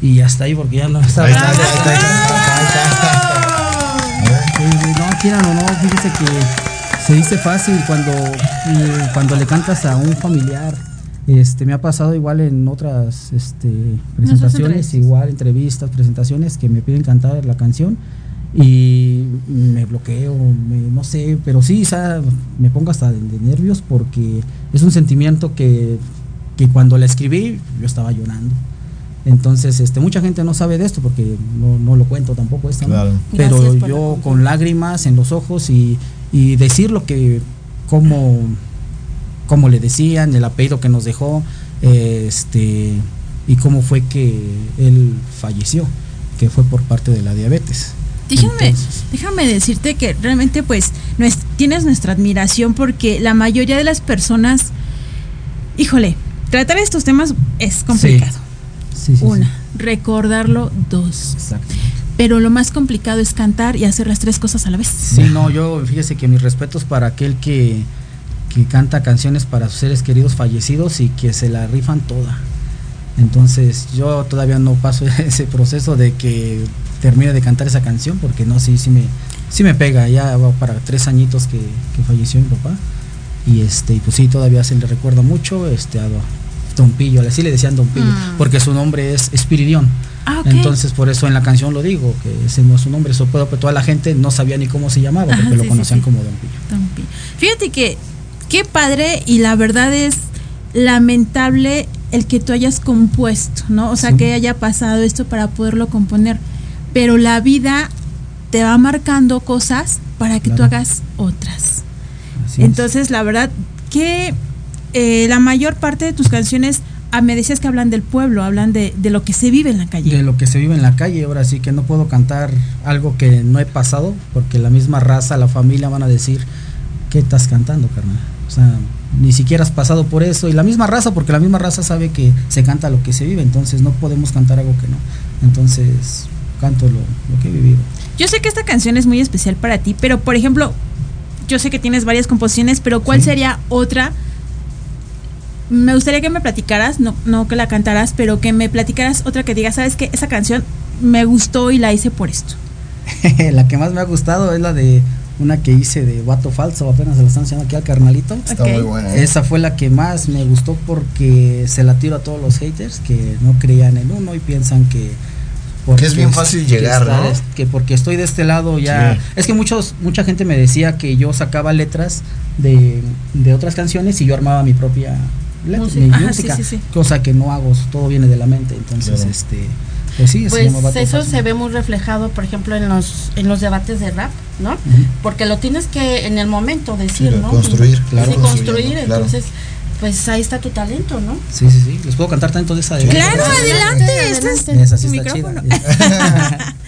Y hasta ahí porque ya no estaba. no, quieran o no, fíjese que se dice fácil cuando, eh, cuando le cantas a un familiar este, me ha pasado igual en otras este, presentaciones, igual entrevistas, presentaciones que me piden cantar la canción y me bloqueo, no sé, pero sí, me pongo hasta de, nervios porque es un sentimiento que, cuando la escribí yo estaba llorando. Entonces, este, mucha gente no sabe de esto porque no, lo cuento tampoco esto, pero yo con lágrimas en los ojos y, y decir lo que, como cómo le decían, el apellido que nos dejó, este, y cómo fue que él falleció, que fue por parte de la diabetes. Déjame, déjame decirte que realmente pues tienes nuestra admiración porque la mayoría de las personas, híjole, tratar estos temas es complicado. Una, recordarlo. Dos. Pero lo más complicado es cantar y hacer las tres cosas a la vez. Sí, no, yo fíjese que mis respetos para aquel que que canta canciones para sus seres queridos fallecidos y que se la rifan toda. Entonces yo todavía no paso ese proceso de que termine de cantar esa canción porque no, sí, sí me, sí me pega, ya va para tres añitos que, falleció mi papá y este, pues sí, todavía se le recuerda mucho este, a Don Pillo, así le decían Don Pillo, mm. porque su nombre es Espiridión. Ah, Entonces por eso en la canción lo digo, que ese no es su nombre, eso puedo, pero toda la gente no sabía ni cómo se llamaba, porque lo conocían como Don Pillo. Don Pillo. Fíjate que qué padre y la verdad es lamentable el que tú hayas compuesto, ¿no? O sea, que haya pasado esto para poderlo componer. Pero la vida te va marcando cosas para que tú hagas otras. Entonces, la verdad que eh, la mayor parte de tus canciones ah, me decías que hablan del pueblo, hablan de, de lo que se vive en la calle. de lo que se vive en la calle. Ahora sí que no puedo cantar algo que no he pasado, porque la misma raza, la familia van a decir, ¿qué estás cantando, carnal? O sea, ni siquiera has pasado por eso. Y la misma raza, porque la misma raza sabe que se canta lo que se vive, entonces no podemos cantar algo que no. Entonces, canto lo, lo que he vivido. Yo sé que esta canción es muy especial para ti, pero por ejemplo, yo sé que tienes varias composiciones, pero ¿cuál sería otra? Me gustaría que me platicaras, no, no que la cantaras, pero que me platicaras otra que digas, sabes que esa canción me gustó y la hice por esto. la que más me ha gustado es la de una que hice de Vato Falso, apenas se la están enseñando aquí al carnalito. Está muy buena. ¿eh? Esa fue la que más me gustó porque se la tiro a todos los haters que no creían en uno y piensan que Que es bien fácil que llegar, ¿no? que porque estoy de este lado ya Sí. es que muchos mucha gente me decía que yo sacaba letras de, de otras canciones y yo armaba mi propia letra, Música. mi música, sí, sí, sí. cosa que no hago, todo viene de la mente, entonces Claro. este pues sí, se Pues eso se ve muy reflejado, por ejemplo, en los en los debates de rap, ¿no? Porque lo tienes que en el momento decir, Sí, ¿no? construir, claro, sí, construir, claro. entonces, pues ahí está tu talento, ¿no? Sí, sí, sí. Les puedo cantar tanto de esa de Claro, adelante, este es Esa sí está micrófono. chida.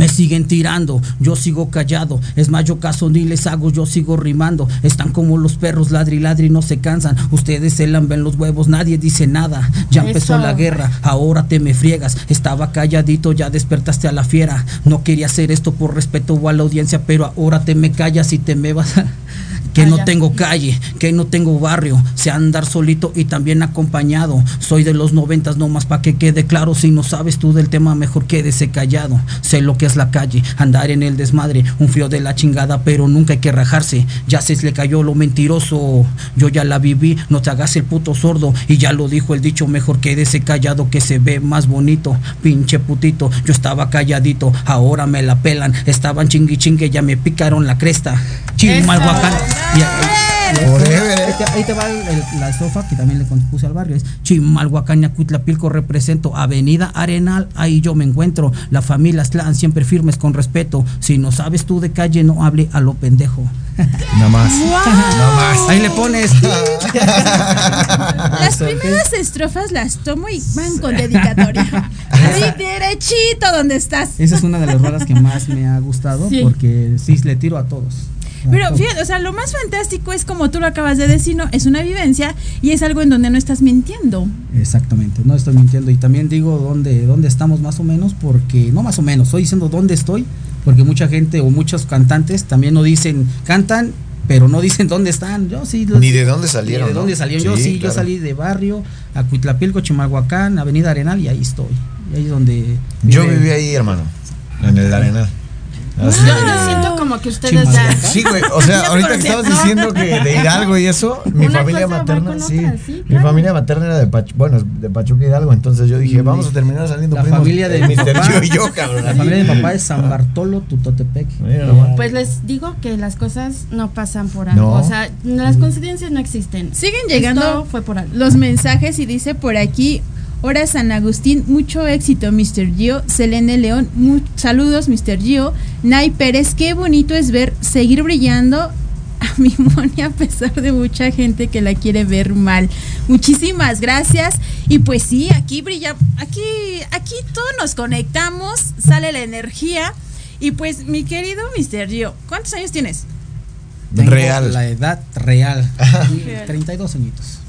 Me siguen tirando, yo sigo callado. Es más, yo caso ni les hago, yo sigo rimando. Están como los perros, ladri ladri, no se cansan. Ustedes se lamben los huevos, nadie dice nada. Ya empezó Eso. la guerra, ahora te me friegas. Estaba calladito, ya despertaste a la fiera. No quería hacer esto por respeto a la audiencia, pero ahora te me callas y te me vas. a- Que no tengo calle, que no tengo barrio, sé andar solito y también acompañado. Soy de los noventas, no más pa' que quede claro. Si no sabes tú del tema, mejor quédese callado. Sé lo que es la calle, andar en el desmadre, un frío de la chingada, pero nunca hay que rajarse. Ya se le cayó lo mentiroso, yo ya la viví, no te hagas el puto sordo. Y ya lo dijo el dicho, mejor quédese callado que se ve más bonito. Pinche putito, yo estaba calladito, ahora me la pelan. Estaban chingui chingue, ya me picaron la cresta. Chimalhuacán. Forever, ahí, te, ahí te va el- el- la estrofa que también le compuse al barrio. Es Chimalhuacán, Yacuitlapilco, represento Avenida Arenal, ahí yo me encuentro. La familia Slan siempre firmes con respeto. Si no sabes tú de calle, no hable a lo pendejo. Nada más. Nada más. Ahí le pones. Las primeras estrofas las tomo y van con dedicatoria. Así derechito donde estás. Esa es una de las rolas que más me ha gustado Sí. porque sí le tiro a todos. Pero fíjate, o sea, lo más fantástico es como tú lo acabas de decir, ¿no? Es una vivencia y es algo en donde no estás mintiendo. Exactamente, no estoy mintiendo y también digo dónde, dónde estamos más o menos porque, no más o menos, estoy diciendo dónde estoy porque mucha gente o muchos cantantes también no dicen, cantan, pero no dicen dónde están. Yo sí. los- Ni de dónde salieron, Ni de dónde salieron. yo Sí, sí, yo salí de barrio, a Cuitlapilco, Chimalhuacán, Avenida Arenal y ahí estoy. Y ahí es donde... Yo viví ahí, hermano. En el arenal. Así Yo yo siento como que ustedes ya. Sí, güey. O sea, ahorita que estabas diciendo que de Hidalgo y eso, mi Una familia materna, sí, otra, sí, Mi familia materna era de Pachuca, bueno, de Pachuca Hidalgo. Entonces yo dije, Mm, vamos a terminar saliendo La primos, familia de mi Mr. papá, Gio y yo, cabrón. La familia de mi papá es San Bartolo, Tutotepec. Mira. Pues les digo que las cosas no pasan por algo. No. O sea, las coincidencias no existen. Siguen llegando Esto fue por algo. los mensajes y dice por aquí, Hora San Agustín, mucho éxito, Mr. Gio. Selene León, saludos, Mr. Gio. Nay Pérez, qué bonito es ver seguir brillando a mi Moni a pesar de mucha gente que la quiere ver mal. Muchísimas gracias. Y pues sí, aquí brilla, aquí, aquí todos nos conectamos, sale la energía. Y pues, mi querido Mr. Gio, ¿cuántos años tienes? Tengo Real. La edad real. Y Real. 32 añitos.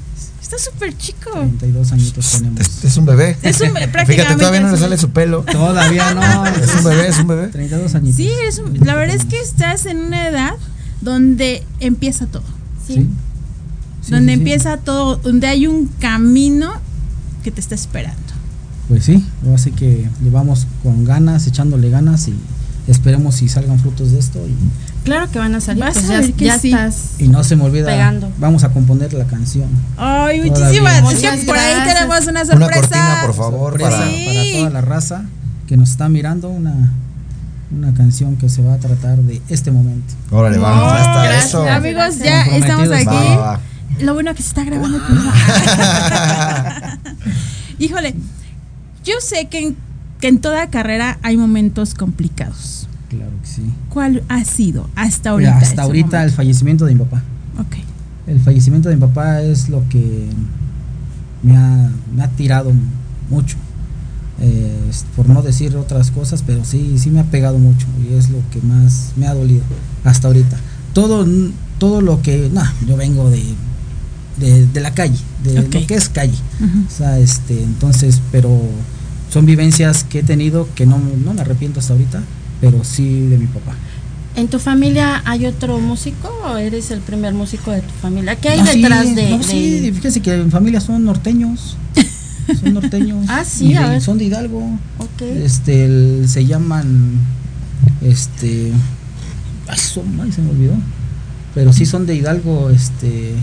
Está súper chico. 32 añitos tenemos. Este es un bebé. Es un- Fíjate, prácticamente todavía no le es sale su pelo. Todavía no. Es un bebé, es un bebé. 32 añitos. Sí, es un- la verdad es que estás en una edad donde empieza todo. Sí. Sí. Sí, donde sí, sí. empieza todo, donde hay un camino que te está esperando. Pues sí, así que llevamos con ganas, echándole ganas y esperemos si salgan frutos de esto y, Claro que van a salir. Vas pues a ya ver que ya sí. estás. y no se me olvida. Pegando. Vamos a componer la canción. Ay, muchísimas. Por ahí tenemos una Una sorpresa. cortina, por favor, Sorpresa para... Sí. para toda la raza que nos está mirando, una, una canción que se va a tratar de este momento. Órale, vamos, ya está gracias. eso. Amigos, ya estamos aquí. Va, va, va. Lo bueno que se está grabando. Híjole, yo sé que en, que en toda carrera hay momentos complicados. Claro que sí. ¿Cuál ha sido hasta ahorita? Hasta ahorita el fallecimiento de mi papá. Ok. El fallecimiento de mi papá es lo que me ha, me ha tirado mucho. Eh, por no decir otras cosas, pero sí, sí me ha pegado mucho y es lo que más me ha dolido hasta ahorita. Todo, todo lo que, no, yo vengo de, de, la calle, de lo que es calle. O sea, este, entonces, pero son vivencias que he tenido que no, no me arrepiento hasta ahorita, pero sí de mi papá. ¿En tu familia hay otro músico o eres el primer músico de tu familia? ¿Qué hay detrás de, no, Sí, fíjese que en familia son norteños. Son norteños. ah, sí, Son de Hidalgo. Este, se llaman, este, ay, se me olvidó. Pero sí son de Hidalgo, este.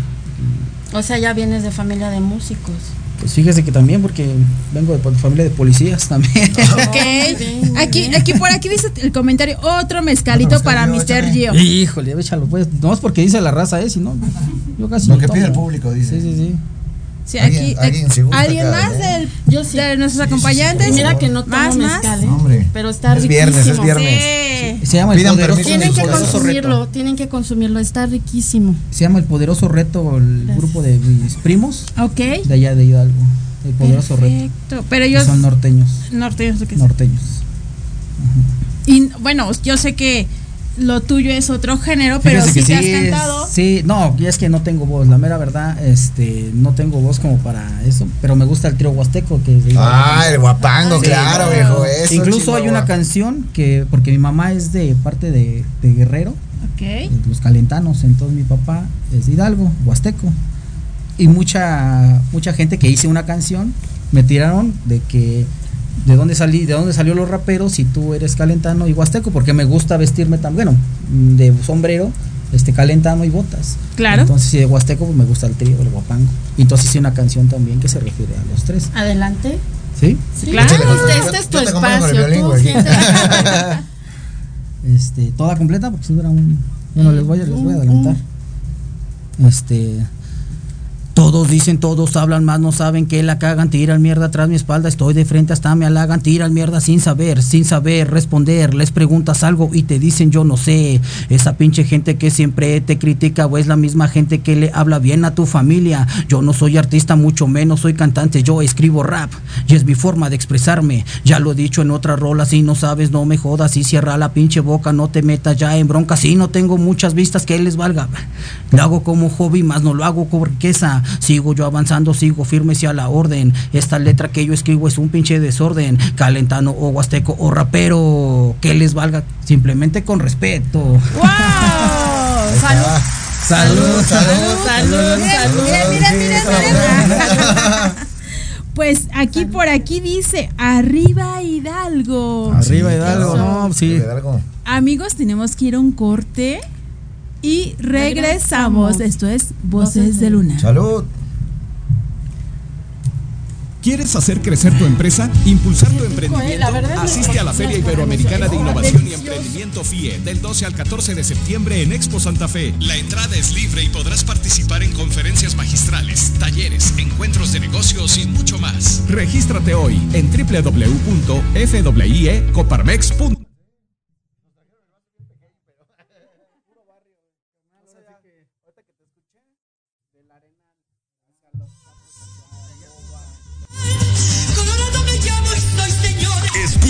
O sea, ya vienes de familia de músicos. Pues fíjese que también, porque vengo de familia de policías también. Ok. aquí, aquí por aquí dice el comentario, otro mezcalito para Mr. Gio. Híjole, échalo pues. No es porque dice la raza, ¿eh? Si no, yo casi Lo que pide el público, dice. Sí, sí, sí. Sí, aquí, ¿Alguien, alguien, más del, yo sí. de nuestros acompañantes. Mira que no tomo más, mezcal, ¿eh? pero está es viernes, es viernes. Sí. Se llama el poderoso, tienen que consumirlo, reto. tienen que consumirlo, está riquísimo. Se llama el poderoso reto el grupo de mis primos. Ok. De allá de Hidalgo. El poderoso Perfecto. reto. Pero ellos son norteños. Norteños, ¿qué Norteños. Y bueno, yo sé que lo tuyo es otro género, pero sí, te has cantado. Sí, no, y es que no tengo voz, la mera verdad, este, no tengo voz como para eso, pero me gusta el trío huasteco que Ah, el guapango, claro, viejo, eso, Incluso hay una canción que porque mi mamá es de parte de, Guerrero. Okay. Los calentanos, entonces mi papá es de Hidalgo, huasteco. Y mucha mucha gente que hice una canción me tiraron de que de dónde salí, de dónde salió los raperos si tú eres calentano y huasteco, porque me gusta vestirme tan, bueno, de sombrero, este calentano y botas. Claro. Entonces, si de huasteco, pues me gusta el trío, el guapango. Y entonces hice una canción también que se refiere a los tres. Adelante. ¿Sí? claro, este, es tu espacio. este, toda completa, porque si dura un. Bueno, les voy a, les voy a adelantar. Este todos dicen, todos hablan más, no saben que la cagan, tiran mierda atrás mi espalda, estoy de frente hasta me halagan, tiran mierda sin saber, sin saber responder, les preguntas algo y te dicen yo no sé. Esa pinche gente que siempre te critica o es la misma gente que le habla bien a tu familia. Yo no soy artista, mucho menos soy cantante, yo escribo rap y es mi forma de expresarme. Ya lo he dicho en otra rola, si no sabes no me jodas y cierra la pinche boca, no te metas ya en bronca, si no tengo muchas vistas que les valga. Lo hago como hobby, más no lo hago con riqueza. Sigo yo avanzando, sigo firme hacia la orden. Esta letra que yo escribo es un pinche desorden. Calentano o huasteco o rapero. Que les valga simplemente con respeto. ¡Wow! Salud. Salud, salud, salud, salud. Pues aquí por aquí dice, arriba Hidalgo. Arriba Hidalgo, no, sí. Amigos, tenemos que ir a un corte. Y regresamos. Esto es Voces de Luna. Salud. ¿Quieres hacer crecer tu empresa? ¿Impulsar tu emprendimiento? Asiste a la Feria Iberoamericana de Innovación y Emprendimiento FIE del 12 al 14 de septiembre en Expo Santa Fe. La entrada es libre y podrás participar en conferencias magistrales, talleres, encuentros de negocios y mucho más. Regístrate hoy en www.fwiecoparmex.com.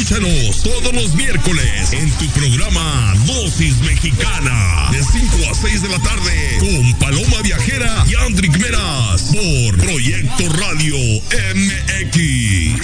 Escúchanos todos los miércoles en tu programa Dosis Mexicana de 5 a 6 de la tarde con Paloma Viajera y Andrick Meras por Proyecto Radio MX.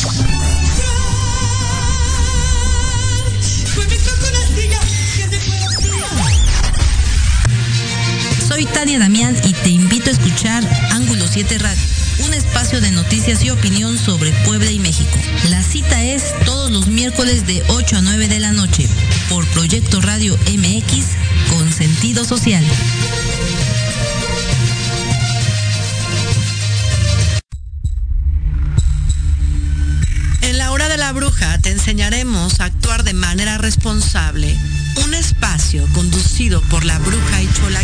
Soy Tania Damián y te invito a escuchar Ángulo 7 Radio un espacio de noticias y opinión sobre Puebla y México. La cita es todos los miércoles de 8 a 9 de la noche por Proyecto Radio MX con sentido social. En la hora de la bruja te enseñaremos a actuar de manera responsable. Un espacio conducido por la bruja y Chola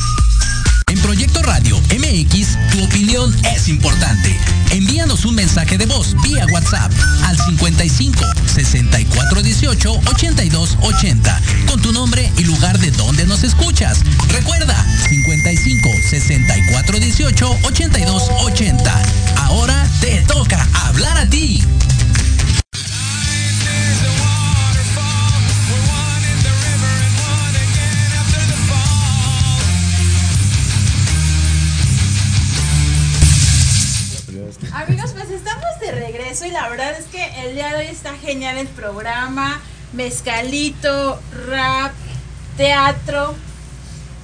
En Proyecto Radio MX, tu opinión es importante. Envíanos un mensaje de voz vía WhatsApp al 55 64 18 82 80 con tu nombre y lugar de donde nos escuchas. Recuerda 55 64 18 82 80. Genial el programa, mezcalito, rap, teatro,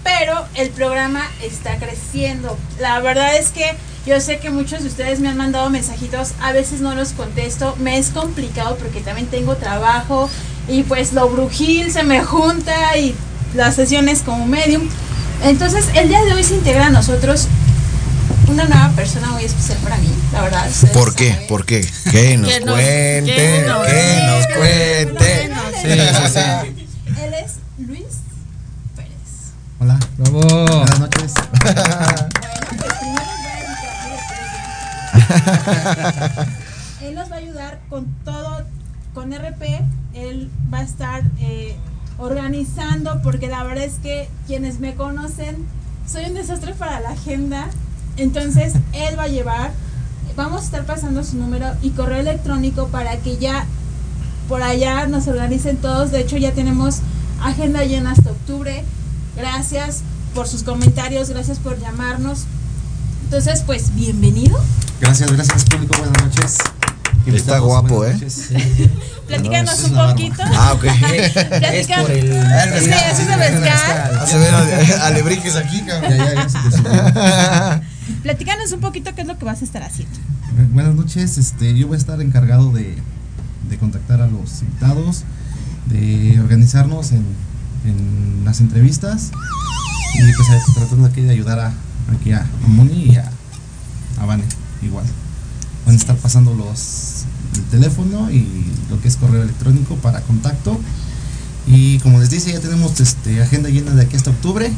pero el programa está creciendo. La verdad es que yo sé que muchos de ustedes me han mandado mensajitos, a veces no los contesto, me es complicado porque también tengo trabajo y pues lo brujil se me junta y las sesiones como medium. Entonces el día de hoy se integra a nosotros una nueva persona muy especial para mí, la verdad. ¿Por qué? ¿Por qué? Que nos Que nos- cuente, que nos- que nos cuente. Sí, sí, sí. Él es Luis Pérez. Hola. Bravo. Buenas noches. Él nos va a ayudar con todo, con RP. Él va a estar eh, organizando, porque la verdad es que quienes me conocen, soy un desastre para la agenda. Entonces, él va a llevar, vamos a estar pasando su número y correo electrónico para que ya por allá nos organicen todos. De hecho, ya tenemos agenda llena hasta octubre. Gracias por sus comentarios, gracias por llamarnos. Entonces, pues, bienvenido. Gracias, gracias público. Buenas noches. Está guapo, ¿eh? Platícanos No, un es poquito. Ah, ok. Platícanos. por el- Sí, es el mezcal. Hace ver ale- alebrijes aquí, cabrón. Ya, ya. Platícanos un poquito qué es lo que vas a estar haciendo. Eh, Buenas noches. Este, yo voy a estar encargado de, de contactar a los invitados, de organizarnos en, en las entrevistas y pues eh, tratando aquí de ayudar a, aquí a, a Moni y a, a Vane igual. Van a estar pasando los el teléfono y lo que es correo electrónico para contacto. Y como les dice, ya tenemos este, agenda llena de aquí hasta octubre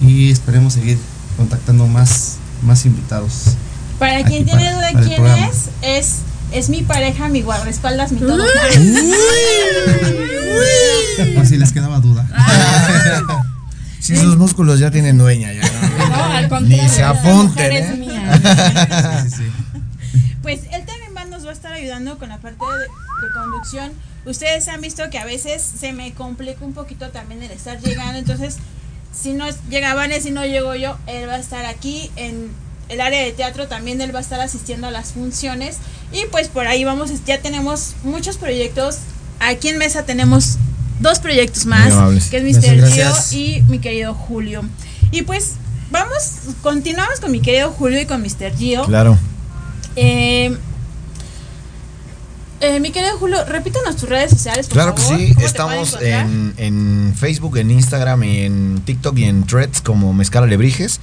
y esperemos seguir contactando más, más invitados. Para Aquí quien tiene duda quién programa. es, es es mi pareja, mi guardaespaldas, mi todo. Por si les quedaba duda. Si sus músculos ya tienen dueña, ya. No, al Ni contrario, se esta apunten, ¿eh? mía. Sí, sí, Pues él también va- nos va a estar ayudando con la parte de, de conducción. Ustedes han visto que a veces se me complica un poquito también el estar llegando, entonces si no llega Vanes y no llego yo, él va a estar aquí en el área de teatro, también él va a estar asistiendo a las funciones y pues por ahí vamos, ya tenemos muchos proyectos. Aquí en Mesa tenemos dos proyectos más, que es Gracias, Mr. Gio gracias. y mi querido Julio. Y pues vamos, continuamos con mi querido Julio y con Mr. Gio. Claro. Eh, eh, mi querido Julio, repítanos tus redes sociales, por Claro que sí, ¿Cómo te estamos en, en Facebook, en Instagram, en TikTok y en Threads como Mezcal Alebrijes.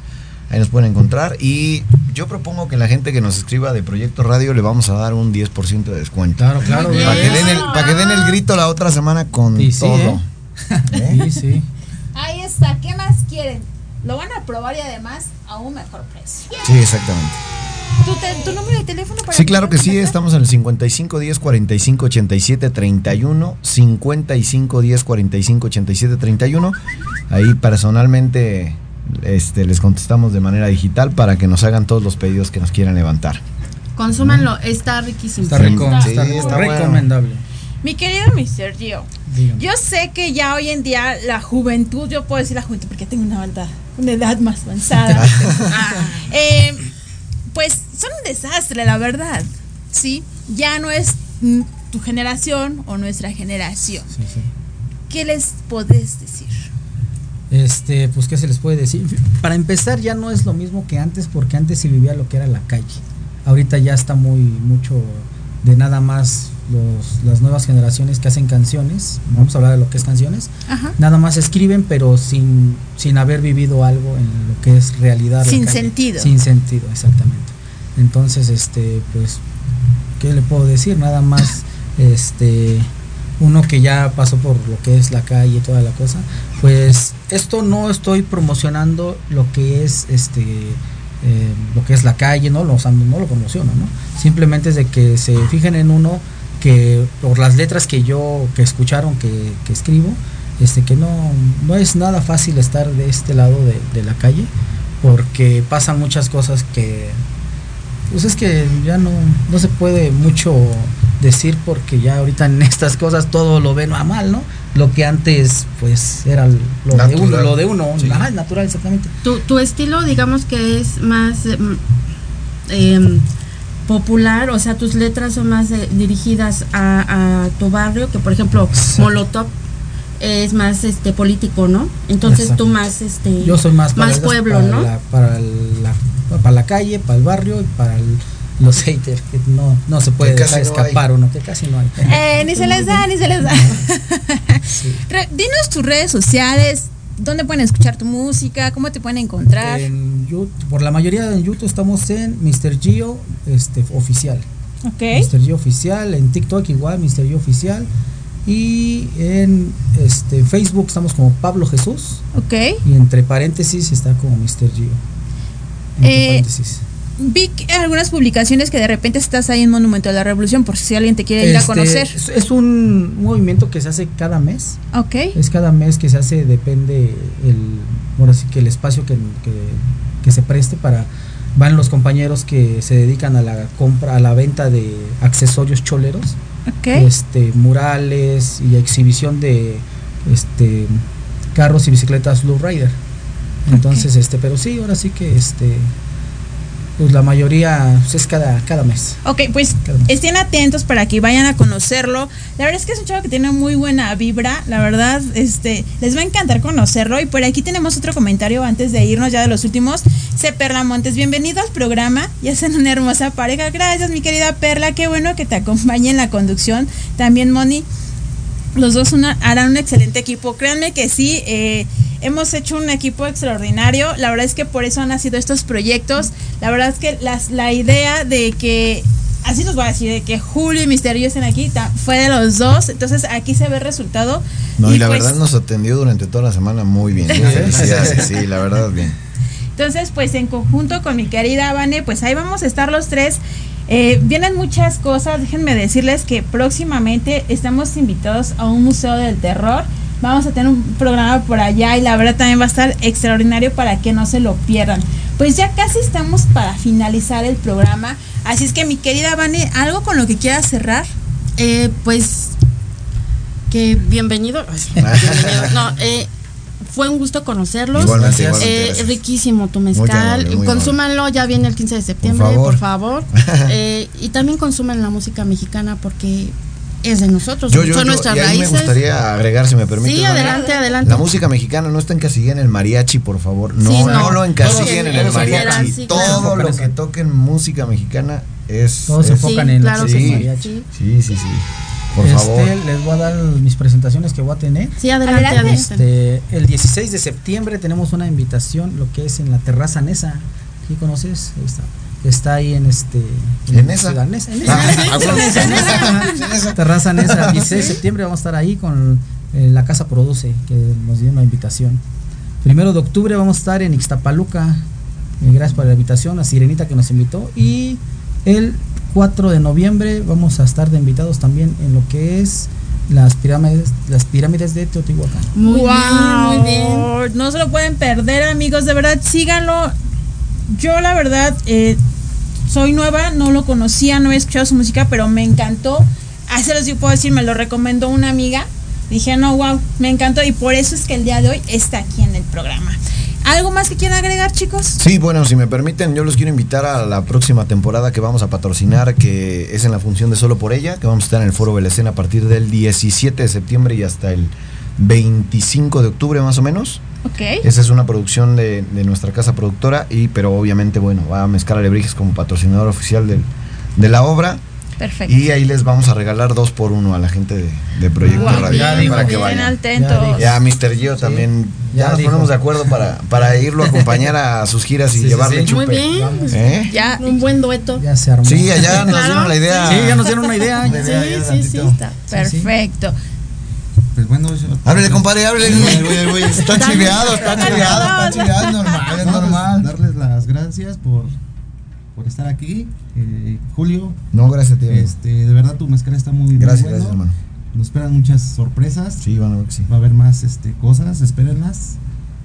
Ahí nos pueden encontrar. Y yo propongo que la gente que nos escriba de Proyecto Radio le vamos a dar un 10% de descuento. Claro, claro. Para que, den el, para que den el grito la otra semana con Sí, sí, todo. ¿Eh? Sí, sí. Ahí está, ¿qué más quieren? Lo van a probar y además a un mejor precio. Sí, exactamente. ¿Tu, te- tu número de teléfono para Sí, claro que sí, estamos en el 55 10 45 87 31, 55 10 45 87 31. Ahí personalmente este, les contestamos de manera digital para que nos hagan todos los pedidos que nos quieran levantar. Consúmanlo, está riquísimo. Está rico, Está- está rico, está bueno. recomendable. Mi querido Mr. Gio, Dígame. yo sé que ya hoy en día la juventud, yo puedo decir la juventud porque tengo una edad, una edad más avanzada, eh, pues son un desastre, la verdad. Sí, ya no es tu generación o nuestra generación. Sí, sí. ¿Qué les podés decir? Este, pues qué se les puede decir. Para empezar ya no es lo mismo que antes porque antes se vivía lo que era la calle. Ahorita ya está muy mucho de nada más los, las nuevas generaciones que hacen canciones. Vamos a hablar de lo que es canciones. Ajá. Nada más escriben pero sin sin haber vivido algo en lo que es realidad. Sin sentido. Sin sentido, exactamente. Entonces, este, pues, ¿qué le puedo decir? Nada más, este, uno que ya pasó por lo que es la calle y toda la cosa, pues esto no estoy promocionando lo que es este eh, lo que es la calle, no lo, o sea, no lo promociono, ¿no? Simplemente es de que se fijen en uno que por las letras que yo, que escucharon que, que escribo, este que no, no es nada fácil estar de este lado de, de la calle, porque pasan muchas cosas que pues es que ya no, no se puede mucho decir porque ya ahorita en estas cosas todo lo ven a mal, ¿no? Lo que antes pues era lo de Natural. uno, lo de uno, Sí. ajá, natural exactamente. Tu, tu estilo, digamos que es más em, em, popular, o sea, tus letras son más eh, dirigidas a, a tu barrio, que por ejemplo, Exacto. Molotov es más este político, ¿no? Entonces tú Exacto. más este Yo soy más, para más pueblo, para ¿no? La, para, la, para la calle, para el barrio y para el- los haters, que no, no se puede dejar no escapar uno, que casi no hay. Eh, ni se les da, ni se les da. Re- dinos tus redes sociales, dónde pueden escuchar tu música, cómo te pueden encontrar. En YouTube, por la mayoría en YouTube estamos en Mr. Gio este, oficial. ok. Mr. Gio oficial, en TikTok igual, Mr. Gio oficial. Y en este, Facebook estamos como Pablo Jesús. Ok. Y entre paréntesis está como Mr. Gio. Entre Eh, paréntesis. Vi algunas publicaciones que de repente estás ahí en Monumento de la Revolución, por si alguien te quiere ir a Este, conocer. Es, un movimiento que se hace cada mes. Ok. Es cada mes que se hace, depende el, ahora sí que el espacio que, que, que se preste para van los compañeros que se dedican a la compra, a la venta de accesorios choleros, Ok. este, murales y exhibición de este carros y bicicletas Blue Rider. Entonces, este, pero sí, ahora sí que este pues la mayoría pues, es cada, cada mes. Ok, pues estén atentos para que vayan a conocerlo. La verdad es que es un chavo que tiene muy buena vibra, la verdad, este, les va a encantar conocerlo. Y por aquí tenemos otro comentario antes de irnos ya de los últimos. C. Perla Montes, bienvenido al programa. Ya son una hermosa pareja. Gracias, mi querida Perla. Qué bueno que te acompañe en la conducción. También Moni. Los dos una- harán un excelente equipo. Créanme que sí, eh, hemos hecho un equipo extraordinario. La verdad es que por eso han nacido estos proyectos. La verdad es que las, la idea de que, así nos voy a decir, de que Julio y Misterio estén aquí, fue de los dos. Entonces aquí se ve el resultado. No, y, la pues, verdad nos atendió durante toda la semana muy bien. Felicidades, sí, la verdad bien. Entonces, pues en conjunto con mi querida Vane, pues ahí vamos a estar los tres. Eh, vienen muchas cosas, déjenme decirles que próximamente estamos invitados a un museo del terror. Vamos a tener un programa por allá y la verdad también va a estar extraordinario para que no se lo pierdan. Pues ya casi estamos para finalizar el programa. Así es que mi querida Vane, ¿algo con lo que quieras cerrar? Eh, pues que bienvenido. bienvenido. No, eh, fue un gusto conocerlos. Igualmente, igualmente, Eh, gracias. riquísimo tu Muy mezcal. amable, muy Consúmanlo, ya viene el 15 de septiembre, favor. por favor. Eh, y también consuman la música mexicana porque es de nosotros, Yo, yo, son yo, nuestras y ahí me raíces. gustaría agregar, si me permite. Sí, adelante, adelante. La música mexicana no está encasillada en el mariachi, por favor. No, Sí, no, no. lo encasillen en el mariachi. sí, claro. Todo lo que toquen música mexicana es. Todos se enfocan Sí, en sí. mariachi. Sí, sí, sí. Por Este, favor. les voy a dar mis presentaciones que voy a tener. Sí, adelante, Adelante. Este, el 16 de septiembre tenemos una invitación, lo que es en la terraza Nesa. ¿Sí conoces? Ahí está. Está ahí en este. ¿En esa? Ciudad Nesa, en esa. Terraza Nesa, 16 de septiembre vamos a estar ahí con eh, la Casa Produce, que nos dio una invitación. Primero de octubre vamos a estar en Ixtapaluca. eh, gracias por la invitación, a Sirenita que nos invitó. Y el 4 de noviembre vamos a estar de invitados también en lo que es las pirámides, las pirámides de Teotihuacán. Muy Wow, bien, muy bien. No se lo pueden perder, amigos. De verdad, síganlo. Yo, la verdad, eh, soy nueva, no lo conocía, no he escuchado su música, pero me encantó. Así les puedo decir, me lo recomendó una amiga. Dije, no, wow, me encantó y por eso es que el día de hoy está aquí en el programa. ¿Algo más que quieran agregar, chicos? Sí, bueno, si me permiten, yo los quiero invitar a la próxima temporada que vamos a patrocinar, que es en la función de Solo por Ella, que vamos a estar en el Foro Belecén a partir del 17 de septiembre y hasta el 25 de octubre más o menos. Ok. Esa es una producción de, de nuestra casa productora, y pero obviamente, bueno, va a Mezcal Alebrijes como patrocinador oficial del- de la obra. Perfecto. Y ahí les vamos a regalar dos por uno a la gente de, de Proyecto Radio bien, para que vayan. atentos. Ya Mr. Gio también, ya, ya nos dijo. ponemos de acuerdo para, para irlo a acompañar a sus giras y Sí, llevarle sí. chupe. Muy bien. ¿Eh? Ya, un buen dueto. Ya se armó. Sí, allá nos dieron la idea. Sí, ya nos dieron una idea. Una idea, ya Sí, sí, sí, está. Perfecto. Pues bueno, yo- Ábrele, compadre, ábrele. Está chiveado, está chiveado, está chiveado, es normal, es No, pues, normal. darles las gracias por, por estar aquí. Eh, Julio, No, gracias a ti. este, de verdad tu mezcal está muy, muy Gracias, bueno. gracias, hermano. Nos esperan muchas sorpresas. Sí, van a ver que sí. Va a haber más este, cosas, espérenlas.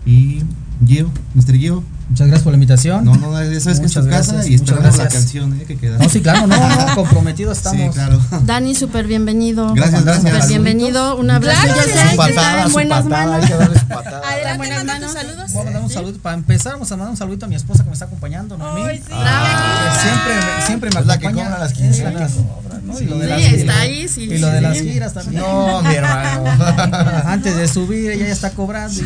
Y Gio, Mr. Gio. Muchas gracias por la invitación. No, no, ya sabes que es tu casa gracias, y muchas esperamos la canción eh, que queda. No, sí, claro, no, no, comprometidos estamos. Sí, claro. Dani, súper bienvenido. Gracias, gracias. Súper bienvenido. Un abrazo. Claro, ya su sé que patada, está en su buenas patada, manos. hay que darle su patada. Adelante, buenas manda manos. tus saludos. Vamos a dar un saludo. Para empezar, vamos a mandar un saludito a mi esposa que me está acompañando, ¿no? Ay, sí. Siempre, me- siempre me Es la que acompaña. cobra las Es la que quincenas. cobra, ¿no? Y lo de Sí, está ahí, sí, Y lo de las giras también. No, mi hermano. Antes de subir, ella ya está cobrando.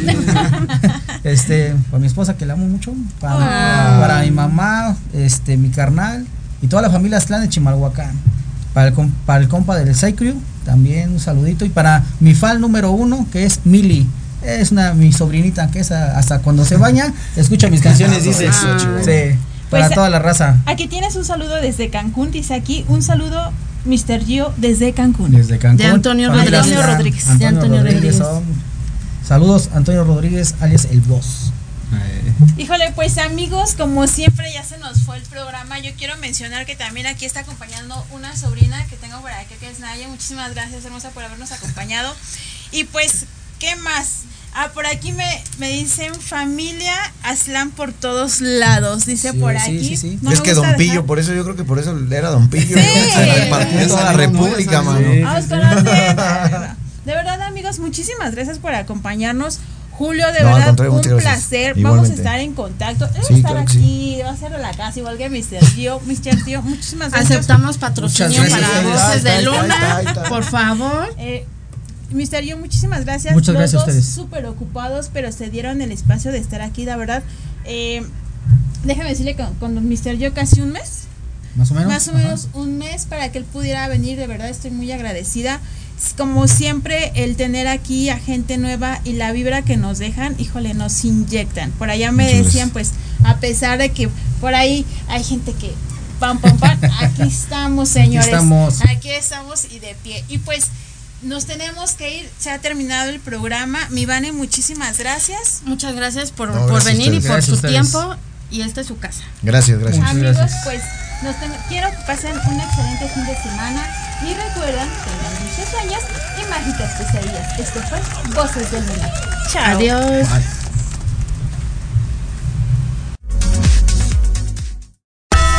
Este, para mi esposa que la amo mucho, para, Ah. para mi mamá, este, mi carnal y toda la familia Aztlán de Chimalhuacán. Para el, para el compa del Crew, también un saludito. Y para mi fan número uno, que es Mili. Es una mi sobrinita que es a- hasta cuando se baña, escucha mis canciones, dice. Ah. Sí, para Pues, toda la raza. Aquí tienes un saludo desde Cancún, dice aquí. Un saludo, Mr. Gio, desde Cancún. Desde Cancún. De Antonio Rodríguez. Rodríguez. Antonio Antonio Rodríguez. Rodríguez. Saludos, Antonio Rodríguez, alias El Boss. Eh, Híjole, pues amigos, como siempre ya se nos fue el programa. Yo quiero mencionar que también aquí está acompañando una sobrina que tengo por aquí, que es Naya. Muchísimas gracias, hermosa, por habernos acompañado. Y pues, ¿qué más? Ah, por aquí me, me dicen familia Aslan por todos lados, dice Sí, por sí, aquí. sí, sí. No es que Don Pillo, dejar- por eso yo creo que por eso era Don Pillo. Sí. Se repartió toda la república, mano. Vamos con la tienda. De verdad, amigos, muchísimas gracias por acompañarnos. Julio, de No, verdad, un gracias. placer. Vamos a estar en contacto. Debe Sí, estar claro aquí, va a ser la casa, igual que Mr. Gio. Mr. Gio, muchísimas gracias. Aceptamos patrocinio Muchas para gracias. Voces de Luna. Por favor. Eh, Mr. Gio, muchísimas gracias. Muchas Los gracias a dos ustedes. súper ocupados, pero se dieron el espacio de estar aquí, la verdad. Eh, déjame decirle que con, con Mr. Gio casi un mes. Más o menos. Más o Ajá. menos un mes para que él pudiera venir, de verdad estoy muy agradecida. Como siempre, el tener aquí a gente nueva y la vibra que nos dejan, híjole, nos inyectan. Por allá me Muchas decían, pues, a pesar de que por ahí hay gente que, pam, pam, pam, aquí estamos, señores. estamos. Aquí estamos y de pie. Y pues, nos tenemos que ir, se ha terminado el programa. Mi Vane, muchísimas gracias. Muchas gracias por, No, por gracias venir y por su tiempo. Y esta es su casa. Gracias, gracias. Muchas Amigos, gracias. pues nos quiero que pasen un excelente fin de semana y recuerden, tengan muchos sueños y mágicas pesadillas. Esto fue Voces del Luna. Chao. Adiós.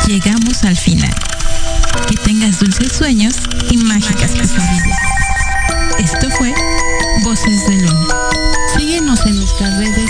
Llegamos al final. Que tengas dulces sueños y mágicas pesadillas. Esto fue Voces de Luna. Síguenos en nuestras redes